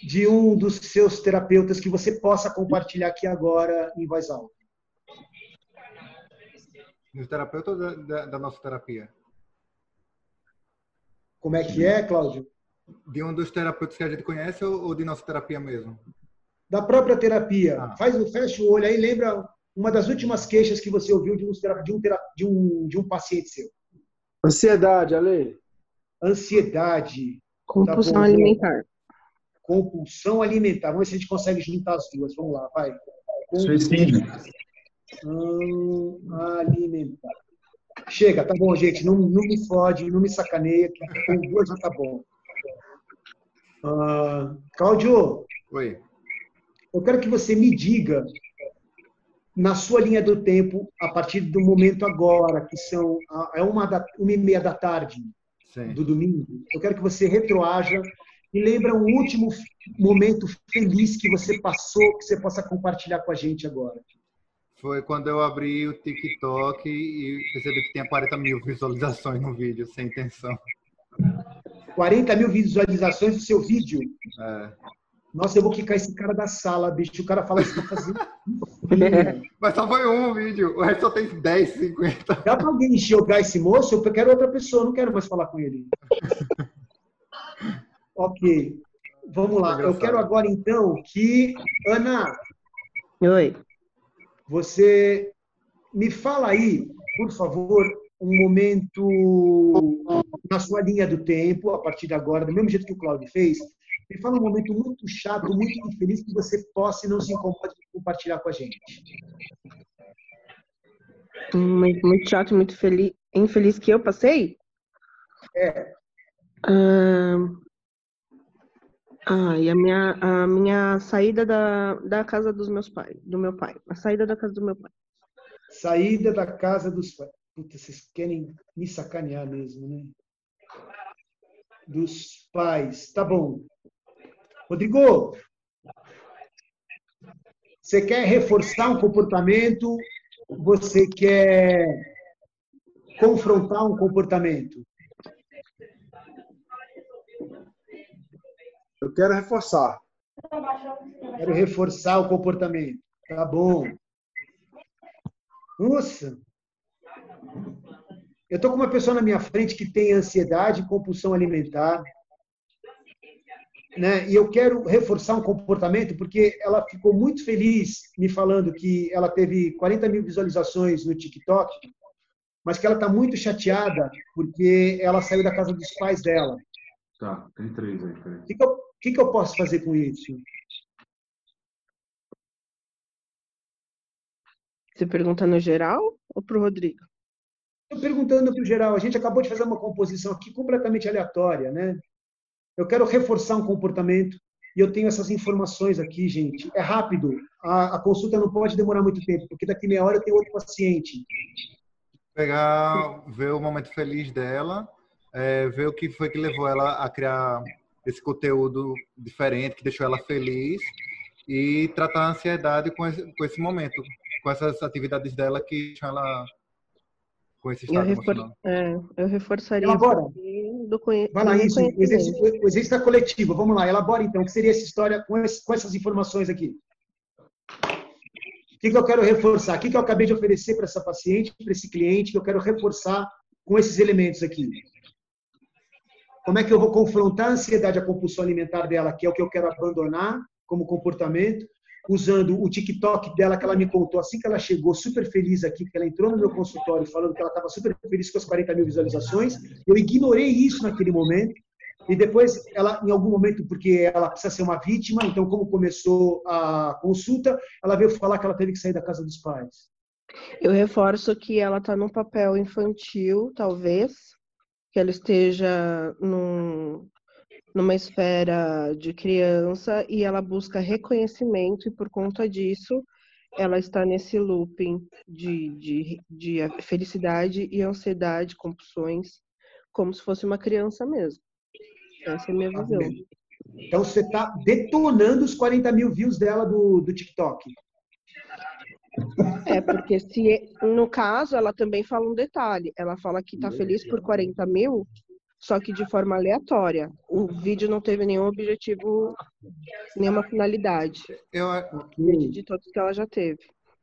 de um dos seus terapeutas que você possa compartilhar aqui agora em voz alta. Do terapeuta ou da, da, da nossa terapia? Como é que é, Cláudio? De um dos terapeutas que a gente conhece ou de nossa terapia mesmo? Da própria terapia. Ah. Faz, fecha o olho aí, lembra uma das últimas queixas que você ouviu de um, de um, de um, de um paciente seu. Ansiedade, Ale. Ansiedade. Compulsão tá alimentar. Compulsão alimentar. Vamos ver se a gente consegue juntar as duas. Vamos lá, vai. Suicídio. Alimentar. Chega, tá bom, gente. Não, não me fode, não me sacaneia, que com duas já tá bom. Uh, Cláudio. Oi. Eu quero que você me diga, na sua linha do tempo, a partir do momento agora, que são é uma, da, uma e meia da tarde Sim. do domingo, eu quero que você retroaja e lembre um último momento feliz que você passou, que você possa compartilhar com a gente agora. Foi quando eu abri o TikTok e percebi que tinha 40 mil visualizações no vídeo, sem intenção. 40 mil visualizações do seu vídeo. É. Nossa, eu vou quicar esse cara da sala, bicho. O cara fala assim, fazer. Mas só foi um vídeo, o resto só tem 10, 50. Dá pra alguém enxergar esse moço? Eu quero outra pessoa, não quero mais falar com ele. ok. Vamos lá. Eu quero agora, então, que. Ana. Oi. Você me fala aí, por favor, um momento na sua linha do tempo, a partir de agora, do mesmo jeito que o Claudio fez. Me fala um momento muito chato, muito infeliz que você possa e não se incomode de compartilhar com a gente. Momento muito chato, muito feliz, infeliz que eu passei? É. Ah, ah, e a minha, a minha saída da, da casa dos meus pais, do meu pai. A saída da casa do meu pai. Saída da casa dos pais. Puta, vocês querem me sacanear mesmo, né? Dos pais. Tá bom. Rodrigo, você quer reforçar um comportamento? Você quer confrontar um comportamento? Eu quero reforçar. Quero reforçar o comportamento. Tá bom. Nossa. Eu estou com uma pessoa na minha frente que tem ansiedade, compulsão alimentar. Né? E eu quero reforçar um comportamento porque ela ficou muito feliz me falando que ela teve 40 mil visualizações no TikTok, mas que ela está muito chateada porque ela saiu da casa dos pais dela. Tá, tem três aí. O que, que, eu, que, que eu posso fazer com isso? Você pergunta no geral ou para o Rodrigo? Estou perguntando para o geral. A gente acabou de fazer uma composição aqui completamente aleatória, né? Eu quero reforçar um comportamento e eu tenho essas informações aqui, gente. É rápido. A, a consulta não pode demorar muito tempo, porque daqui meia hora eu tenho outro paciente. Pegar, ver o momento feliz dela, é, ver o que foi que levou ela a criar esse conteúdo diferente, que deixou ela feliz, e tratar a ansiedade com esse, com esse momento, com essas atividades dela que deixam ela com esse estado eu, refor emocional. é, eu reforçaria Elabora. do conhe Vai lá, isso. O exercício, o exercício da coletiva. Vamos lá, elabora então. O que seria essa história com, esse, com essas informações aqui? O que, que eu quero reforçar? O que, que eu acabei de oferecer para essa paciente, para esse cliente, que eu quero reforçar com esses elementos aqui? Como é que eu vou confrontar a ansiedade, a compulsão alimentar dela, que é o que eu quero abandonar como comportamento, usando o TikTok dela que ela me contou assim que ela chegou super feliz aqui, que ela entrou no meu consultório falando que ela estava super feliz com as 40 mil visualizações. Eu ignorei isso naquele momento. E depois, ela, em algum momento, porque ela precisa ser uma vítima, então, como começou a consulta, ela veio falar que ela teve que sair da casa dos pais. Eu reforço que ela está num papel infantil, talvez, que ela esteja num, numa esfera de criança e ela busca reconhecimento e por conta disso ela está nesse looping de, de, de felicidade e ansiedade, compulsões, como se fosse uma criança mesmo. Essa é a minha visão. Então, você está detonando os 40 mil views dela do, do TikTok. É, porque se no caso ela também fala um detalhe, ela fala que está feliz por 40 mil, só que de forma aleatória. O vídeo não teve nenhum objetivo, nenhuma finalidade. Eu, De todos que ela já teve.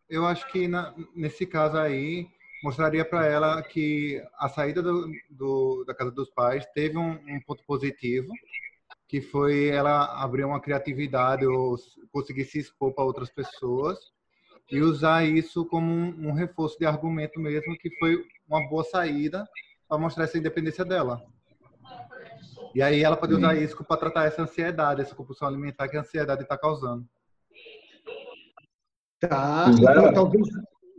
eu acho que na- nesse caso aí mostraria para ela que a saída do, do- da casa dos pais teve um, um ponto positivo, que foi ela abrir uma criatividade ou conseguir se expor para outras pessoas e usar isso como um, um reforço de argumento mesmo, que foi uma boa saída para mostrar essa independência dela. E aí ela pode usar isso para tratar essa ansiedade, essa compulsão alimentar que a ansiedade está causando. Tá? Então, talvez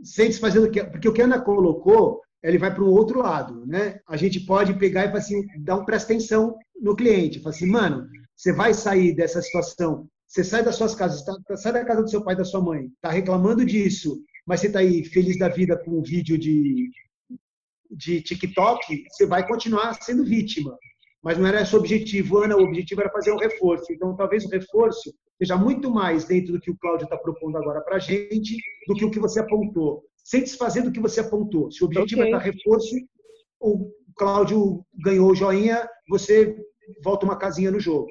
sem desfazer do que. Porque o que a Ana colocou, ele vai para o outro lado, né? A gente pode pegar e falar assim, dar um presta atenção no cliente. Falar assim, mano, você vai sair dessa situação. Você sai das suas casas, tá, sai da casa do seu pai e da sua mãe, tá reclamando disso, mas você tá aí feliz da vida com um vídeo de, de TikTok, você vai continuar sendo vítima. Mas não era esse o objetivo, Ana. O objetivo era fazer um reforço. Então, talvez o reforço seja muito mais dentro do que o Cláudio está propondo agora para a gente do que o que você apontou. Sem desfazer do que você apontou. Se o objetivo Ok. é dar reforço, o Cláudio ganhou o joinha, você volta uma casinha no jogo.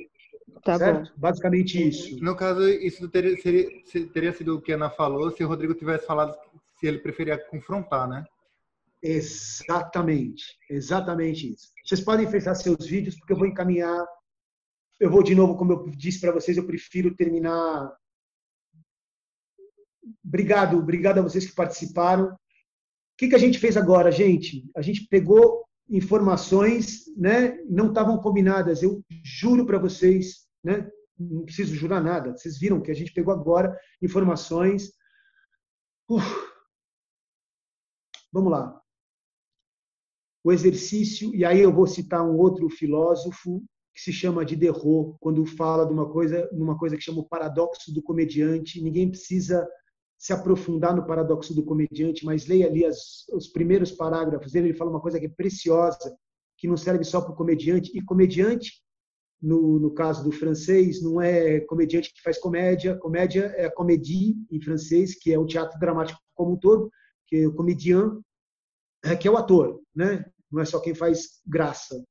Tá certo? Basicamente isso. No caso, isso teria, seria- se- teria sido o que a Ana falou se o Rodrigo tivesse falado se ele preferia confrontar, né? Exatamente. Exatamente isso. Vocês podem fechar seus vídeos, porque eu vou encaminhar. Eu vou, de novo, como eu disse para vocês, eu prefiro terminar. Obrigado, obrigado a vocês que participaram. O que, que a gente fez agora, gente? A gente pegou informações, né? Não estavam combinadas. Eu juro para vocês, né? Não preciso jurar nada. Vocês viram que a gente pegou agora informações. Uf. Vamos lá o exercício, e aí eu vou citar um outro filósofo que se chama Diderot, quando fala de uma coisa, numa coisa que chama o paradoxo do comediante. Ninguém precisa se aprofundar no paradoxo do comediante, mas leia ali as, os primeiros parágrafos dele, ele fala uma coisa que é preciosa, que não serve só para o comediante, e comediante, no, no caso do francês, não é comediante que faz comédia, comédia é comédie em francês, que é o teatro dramático como um todo, que é o comedian, é, que é o ator, né? não é só quem faz graça.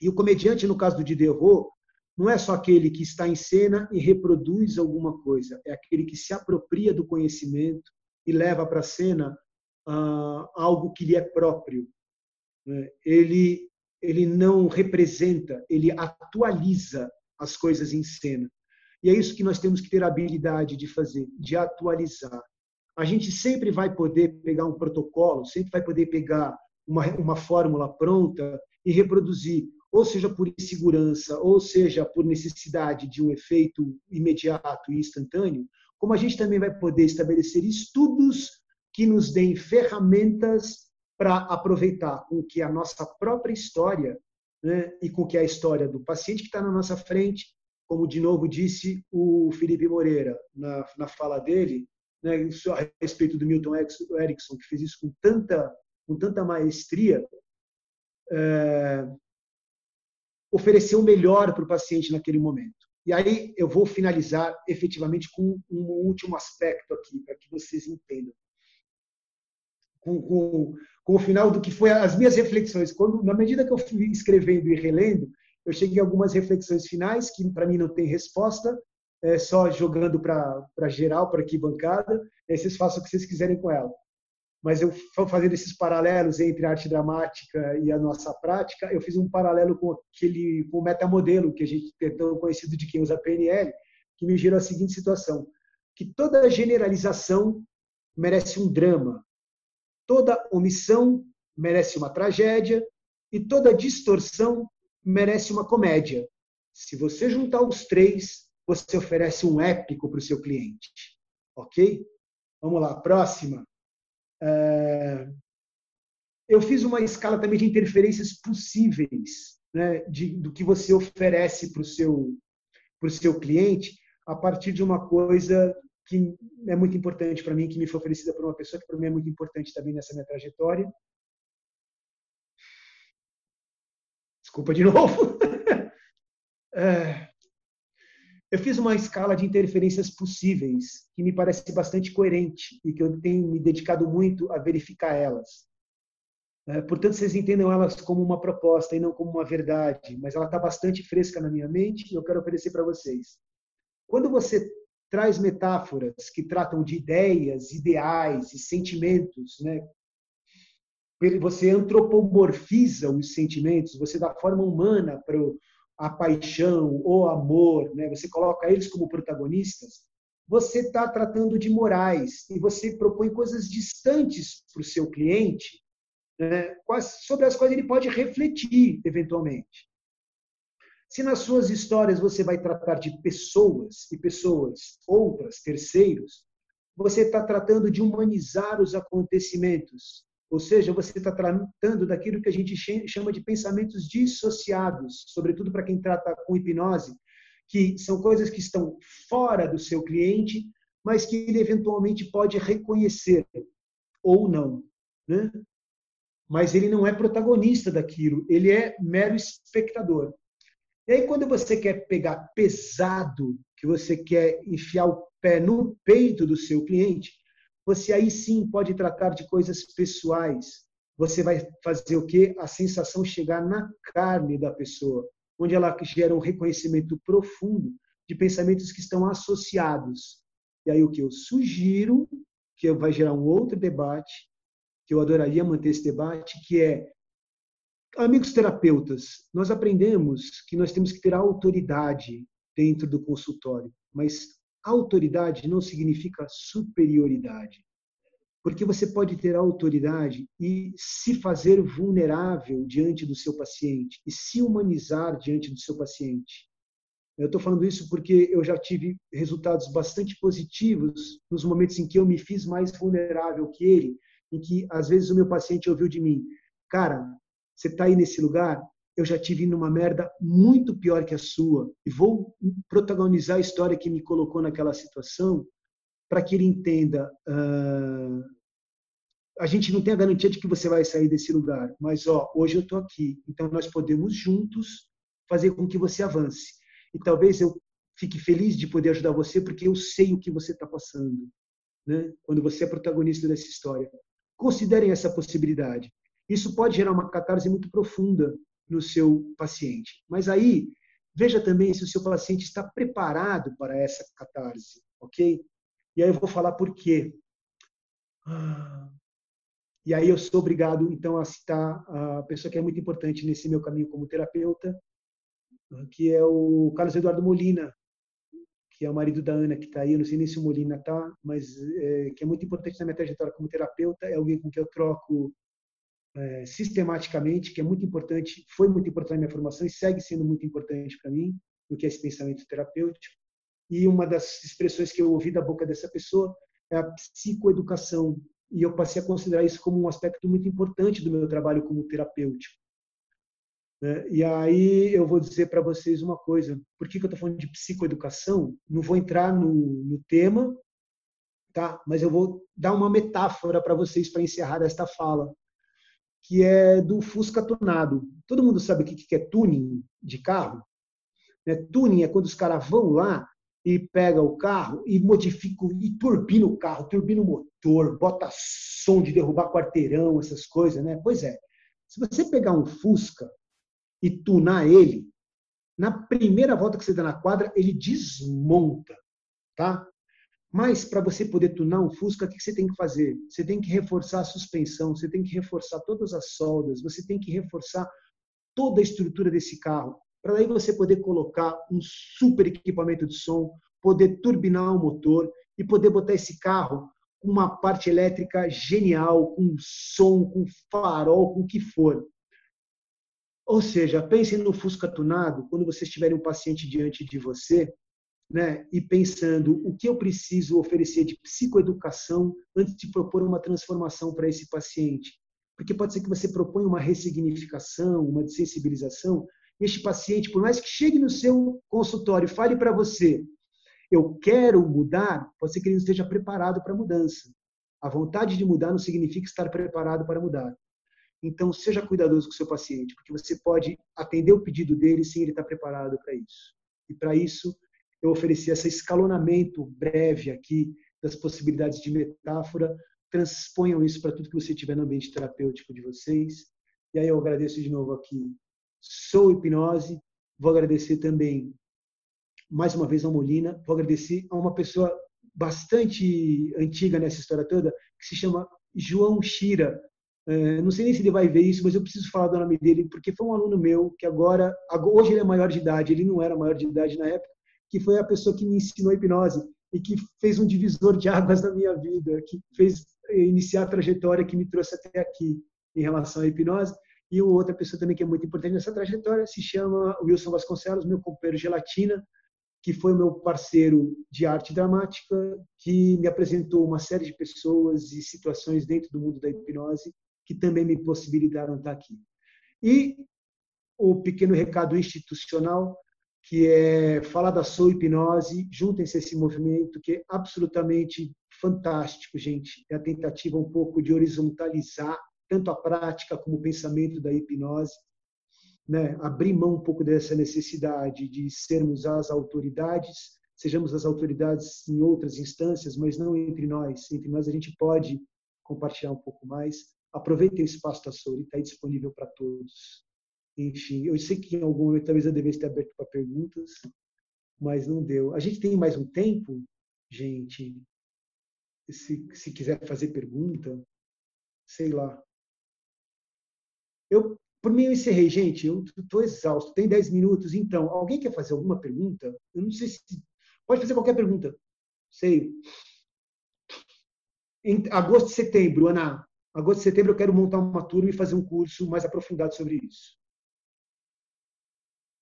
E o comediante, no caso do Diderot, não é só aquele que está em cena e reproduz alguma coisa, é aquele que se apropria do conhecimento e leva para a cena ah, algo que lhe é próprio. Né? Ele, ele não representa, ele atualiza as coisas em cena. E é isso que nós temos que ter a habilidade de fazer, de atualizar. A gente sempre vai poder pegar um protocolo, sempre vai poder pegar uma, uma fórmula pronta e reproduzir, ou seja por insegurança, ou seja por necessidade de um efeito imediato e instantâneo, como a gente também vai poder estabelecer estudos que nos deem ferramentas para aproveitar com que a nossa própria história né, e com que a história do paciente que está na nossa frente, como de novo disse o Felipe Moreira na, na fala dele, né, a respeito do Milton Erickson, que fez isso com tanta, com tanta maestria, é, o melhor para o paciente naquele momento. E aí eu vou finalizar efetivamente com um último aspecto aqui, para que vocês entendam. Com, com, com, o final do que foi as minhas reflexões. Quando, na medida que eu fui escrevendo e relendo, eu cheguei a algumas reflexões finais que para mim não tem resposta, é só jogando para geral, para aqui bancada, e aí vocês façam o que vocês quiserem com ela mas eu fazendo esses paralelos entre a arte dramática e a nossa prática, eu fiz um paralelo com aquele com o metamodelo que a gente tem tão conhecido de quem usa PNL, que me gerou a seguinte situação, que toda generalização merece um drama, toda omissão merece uma tragédia e toda distorção merece uma comédia. Se você juntar os três, você oferece um épico para o seu cliente. Ok? Vamos lá, próxima. É, eu fiz uma escala também de interferências possíveis né, de, do que você oferece para o seu, seu cliente a partir de uma coisa que é muito importante para mim, que me foi oferecida por uma pessoa que para mim é muito importante também nessa minha trajetória. Desculpa de novo. É, eu fiz uma escala de interferências possíveis que me parece bastante coerente e que eu tenho me dedicado muito a verificar elas. É, portanto, vocês entendam elas como uma proposta e não como uma verdade, mas ela está bastante fresca na minha mente e eu quero oferecer para vocês. Quando você traz metáforas que tratam de ideias, ideais e sentimentos, né? Você antropomorfiza os sentimentos, você dá forma humana para o a paixão, o amor, né? você coloca eles como protagonistas, você está tratando de morais e você propõe coisas distantes para o seu cliente, né? sobre as quais ele pode refletir eventualmente. Se nas suas histórias você vai tratar de pessoas e pessoas outras, terceiros, você está tratando de humanizar os acontecimentos, ou seja, você está tratando daquilo que a gente chama de pensamentos dissociados, sobretudo para quem trata com hipnose, que são coisas que estão fora do seu cliente, mas que ele eventualmente pode reconhecer ou não. Né? Mas ele não é protagonista daquilo, ele é mero espectador. E aí, quando você quer pegar pesado, que você quer enfiar o pé no peito do seu cliente, você aí sim pode tratar de coisas pessoais. Você vai fazer o quê? A sensação chegar na carne da pessoa, onde ela gera um reconhecimento profundo de pensamentos que estão associados. E aí o que eu sugiro, que vai gerar um outro debate, que eu adoraria manter esse debate, que é amigos terapeutas, nós aprendemos que nós temos que ter autoridade dentro do consultório, mas autoridade não significa superioridade. Porque você pode ter autoridade e se fazer vulnerável diante do seu paciente e se humanizar diante do seu paciente. Eu estou falando isso porque eu já tive resultados bastante positivos nos momentos em que eu me fiz mais vulnerável que ele, em que às vezes o meu paciente ouviu de mim, cara, você está aí nesse lugar, eu já tive numa merda muito pior que a sua e vou protagonizar a história que me colocou naquela situação para que ele entenda. Uh, a gente não tem a garantia de que você vai sair desse lugar, mas ó, hoje eu estou aqui, então nós podemos juntos fazer com que você avance. E talvez eu fique feliz de poder ajudar você porque eu sei o que você está passando, né? Quando você é protagonista dessa história, considerem essa possibilidade. Isso pode gerar uma catarse muito profunda no seu paciente. Mas aí veja também se o seu paciente está preparado para essa catarse, ok? E aí eu vou falar por quê. E aí eu sou obrigado, então, a citar a pessoa que é muito importante nesse meu caminho como terapeuta, que é o Carlos Eduardo Molina, que é o marido da Ana, que está aí. Eu não sei nem se o Molina está, mas é, que é muito importante na minha trajetória como terapeuta. É alguém com quem eu troco é, sistematicamente, que é muito importante, foi muito importante na minha formação e segue sendo muito importante para mim, o que é esse pensamento terapêutico. E uma das expressões que eu ouvi da boca dessa pessoa é a psicoeducação. E eu passei a considerar isso como um aspecto muito importante do meu trabalho como terapêutico. Né? E aí eu vou dizer para vocês uma coisa. Por que, que eu estou falando de psicoeducação? Não vou entrar no, no tema, tá? mas eu vou dar uma metáfora para vocês para encerrar esta fala que é do Fusca tunado. Todo mundo sabe o que é tuning de carro? Né? Tuning é quando os caras vão lá e pega o carro e modifica e turbina o carro, turbina o motor, bota som de derrubar quarteirão, essas coisas, né? Pois é. Se você pegar um Fusca e tunar ele, na primeira volta que você dá na quadra, ele desmonta, tá? Mas para você poder tunar um Fusca, o que você tem que fazer? Você tem que reforçar a suspensão, você tem que reforçar todas as soldas, você tem que reforçar toda a estrutura desse carro, para daí você poder colocar um super equipamento de som, poder turbinar o motor e poder botar esse carro com uma parte elétrica genial, com som, com farol, com o que for. Ou seja, pensem no Fusca tunado, quando vocês tiverem um paciente diante de você, né, e pensando o que eu preciso oferecer de psicoeducação antes de propor uma transformação para esse paciente. Porque pode ser que você proponha uma ressignificação, uma desensibilização, e este paciente, por mais que chegue no seu consultório e fale para você, eu quero mudar, pode ser que ele não esteja preparado para a mudança. A vontade de mudar não significa estar preparado para mudar. Então, seja cuidadoso com o seu paciente, porque você pode atender o pedido dele sem ele estar preparado para isso. E para isso, eu ofereci esse escalonamento breve aqui das possibilidades de metáfora. Transponham isso para tudo que você tiver no ambiente terapêutico de vocês. E aí eu agradeço de novo aqui. Sou Hipnose. Vou agradecer também, mais uma vez, ao Molina. Vou agradecer a uma pessoa bastante antiga nessa história toda, que se chama João Shira. É, não sei nem se ele vai ver isso, mas eu preciso falar do nome dele, porque foi um aluno meu que agora, hoje ele é maior de idade, ele não era maior de idade na época, que foi a pessoa que me ensinou hipnose e que fez um divisor de águas na minha vida, que fez iniciar a trajetória que me trouxe até aqui em relação à hipnose. E outra pessoa também que é muito importante nessa trajetória se chama Wilson Vasconcelos, meu companheiro gelatina, que foi meu parceiro de arte dramática, que me apresentou uma série de pessoas e situações dentro do mundo da hipnose que também me possibilitaram estar aqui. E o pequeno recado institucional que é falar da sua hipnose, juntem-se a esse movimento que é absolutamente fantástico, gente. É a tentativa um pouco de horizontalizar tanto a prática como o pensamento da hipnose, né? abrir mão um pouco dessa necessidade de sermos as autoridades, sejamos as autoridades em outras instâncias, mas não entre nós. Entre nós a gente pode compartilhar um pouco mais. Aproveitem o espaço da Souri, está disponível para todos. Enfim, eu sei que em algum momento talvez eu devesse ter aberto para perguntas, mas não deu. A gente tem mais um tempo, gente? Se, se quiser fazer pergunta, sei lá. Eu, por mim, eu encerrei, gente. Eu estou exausto. Tem 10 minutos, então. Alguém quer fazer alguma pergunta? Eu não sei se. Pode fazer qualquer pergunta. Sei. Em agosto e setembro, Ana. Agosto e setembro eu quero montar uma turma e fazer um curso mais aprofundado sobre isso.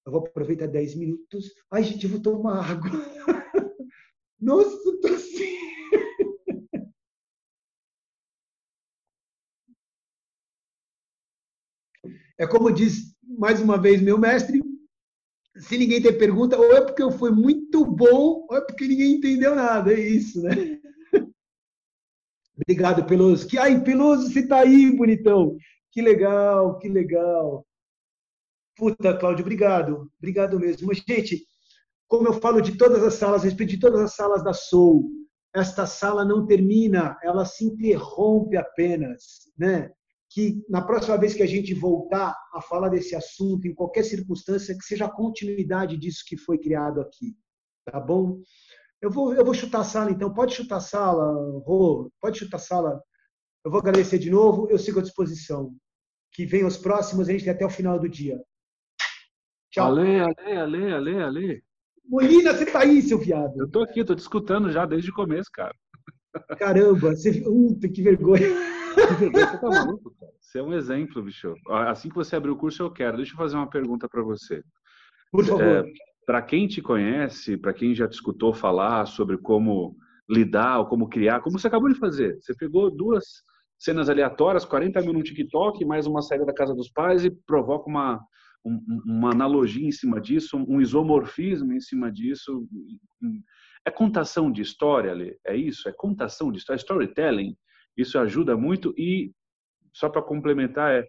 Eu vou aproveitar 10 minutos. Ai, gente, eu vou tomar água. Nossa, tô assim. É como diz mais uma vez meu mestre: se ninguém tem pergunta, ou é porque eu fui muito bom, ou é porque ninguém entendeu nada. É isso, né? Obrigado, Peloso. Que, ai, Peloso, você tá aí, bonitão. Que legal, que legal. Puta, Cláudio, obrigado. Obrigado mesmo. Mas, gente, como eu falo de todas as salas, respeito de todas as salas da Soul, esta sala não termina, ela se interrompe apenas, né? que na próxima vez que a gente voltar a falar desse assunto, em qualquer circunstância, que seja a continuidade disso que foi criado aqui. Tá bom? Eu vou, eu vou chutar a sala, então. Pode chutar a sala, Rô. Pode chutar a sala. Eu vou agradecer de novo. Eu sigo à disposição. Que venham os próximos, a gente tem até o final do dia. Tchau. Ale, ale, ale, ale, ale. Molina, você tá aí, seu viado. Eu tô aqui, tô te escutando já desde o começo, cara. Caramba, você... Uh, que vergonha. Você tá maluco, cara? Você é um exemplo, bicho. Assim que você abrir o curso, eu quero. Deixa eu fazer uma pergunta para você. Por favor. É, para quem te conhece, para quem já te escutou falar sobre como lidar ou como criar, como você acabou de fazer. Você pegou duas cenas aleatórias, 40 mil no TikTok, mais uma saída da casa dos pais e provoca uma, um, uma analogia em cima disso, um isomorfismo em cima disso. É contação de história, Lê? É isso? É contação de história, storytelling. Isso ajuda muito. E, só para complementar, é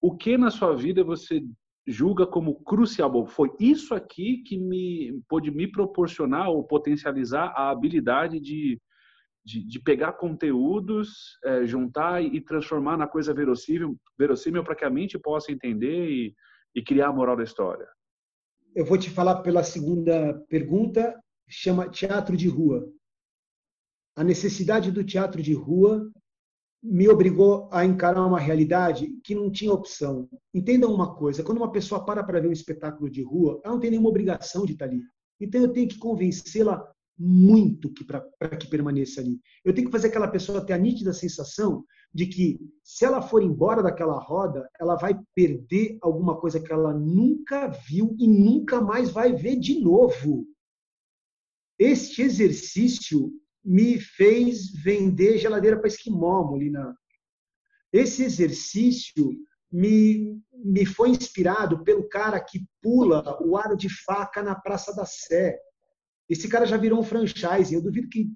o que na sua vida você julga como crucial? Bom, foi isso aqui que me pôde me proporcionar ou potencializar a habilidade de, de, de pegar conteúdos, é, juntar e transformar na coisa verossímil, verossímil para que a mente possa entender e, e criar a moral da história? Eu vou te falar pela segunda pergunta, chama teatro de rua. A necessidade do teatro de rua me obrigou a encarar uma realidade que não tinha opção. Entendam uma coisa: quando uma pessoa para para ver um espetáculo de rua, ela não tem nenhuma obrigação de estar ali. Então eu tenho que convencê-la muito para que permaneça ali. Eu tenho que fazer aquela pessoa ter a nítida sensação de que se ela for embora daquela roda, ela vai perder alguma coisa que ela nunca viu e nunca mais vai ver de novo. Este exercício me fez vender geladeira para esquimó, Molina. Esse exercício me, me foi inspirado pelo cara que pula o aro de faca na Praça da Sé. Esse cara já virou um franchise. Eu duvido que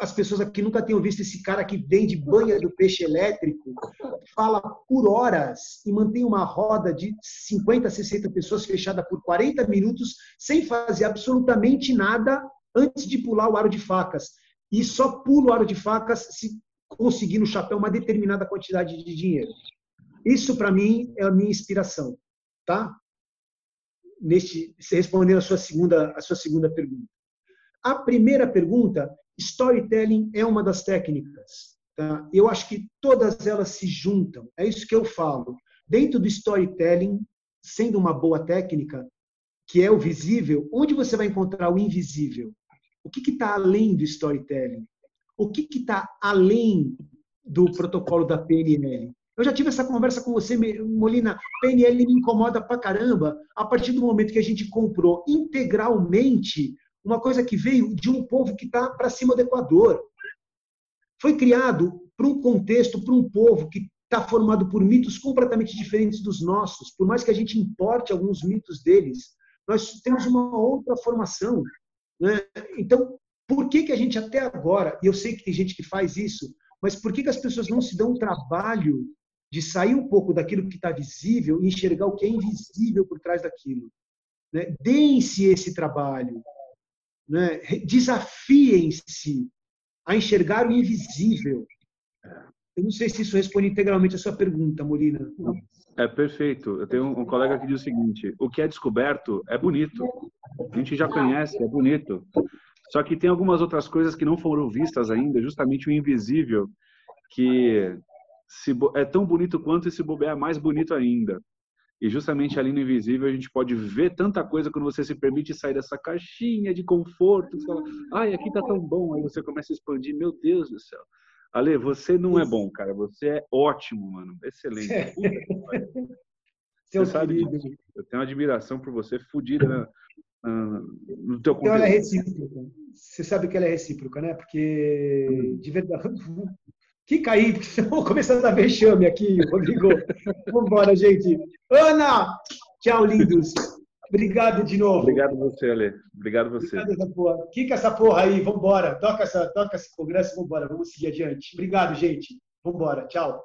as pessoas aqui nunca tenham visto esse cara que vende banha do peixe elétrico, fala por horas e mantém uma roda de 50, 60 pessoas fechada por 40 minutos sem fazer absolutamente nada antes de pular o aro de facas. E só pula o aro de facas se conseguir no chapéu uma determinada quantidade de dinheiro. Isso, para mim, é a minha inspiração. Tá? Neste, respondendo a sua segunda, a sua segunda pergunta. A primeira pergunta Storytelling é uma das técnicas. Tá? Eu acho que todas elas se juntam. É isso que eu falo. Dentro do storytelling, sendo uma boa técnica, que é o visível, onde você vai encontrar o invisível? O que está além do storytelling? O que está além do protocolo da PNL? Eu já tive essa conversa com você, Molina. PNL me incomoda pra caramba a partir do momento que a gente comprou integralmente uma coisa que veio de um povo que está para cima do Equador. Foi criado para um contexto, para um povo que está formado por mitos completamente diferentes dos nossos. Por mais que a gente importe alguns mitos deles, nós temos uma outra formação. Né? Então, por que, que a gente até agora, e eu sei que tem gente que faz isso, mas por que, que as pessoas não se dão o trabalho de sair um pouco daquilo que está visível e enxergar o que é invisível por trás daquilo? Né? Deem-se esse trabalho né, desafiem-se a enxergar o invisível. Eu não sei se isso responde integralmente a sua pergunta, Molina. É perfeito. Eu tenho um colega que diz o seguinte: o que é descoberto é bonito. A gente já conhece, é bonito. Só que tem algumas outras coisas que não foram vistas ainda, justamente o invisível, que é tão bonito quanto e se bobear mais bonito ainda. E justamente ali no invisível a gente pode ver tanta coisa quando você se permite sair dessa caixinha de conforto. Você fala, ai, aqui tá tão bom. Aí você começa a expandir. Meu Deus do céu. Ale, você não é bom, cara. Você é ótimo, mano. Excelente. você sabe. Eu tenho uma admiração por você, fodida no teu conteúdo. Então ela é recíproca. Você sabe que ela é recíproca, né? Porque, de verdade, Fica aí, porque senão começar a dar vexame aqui, Rodrigo. Vamos embora, gente. Ana! Tchau, lindos. Obrigado de novo. Obrigado você, Ale. Obrigado você. Obrigado essa porra. Essa porra aí, vamos embora. Toca, essa, toca esse congresso, vamos embora. Vamos seguir adiante. Obrigado, gente. Vamos embora. Tchau.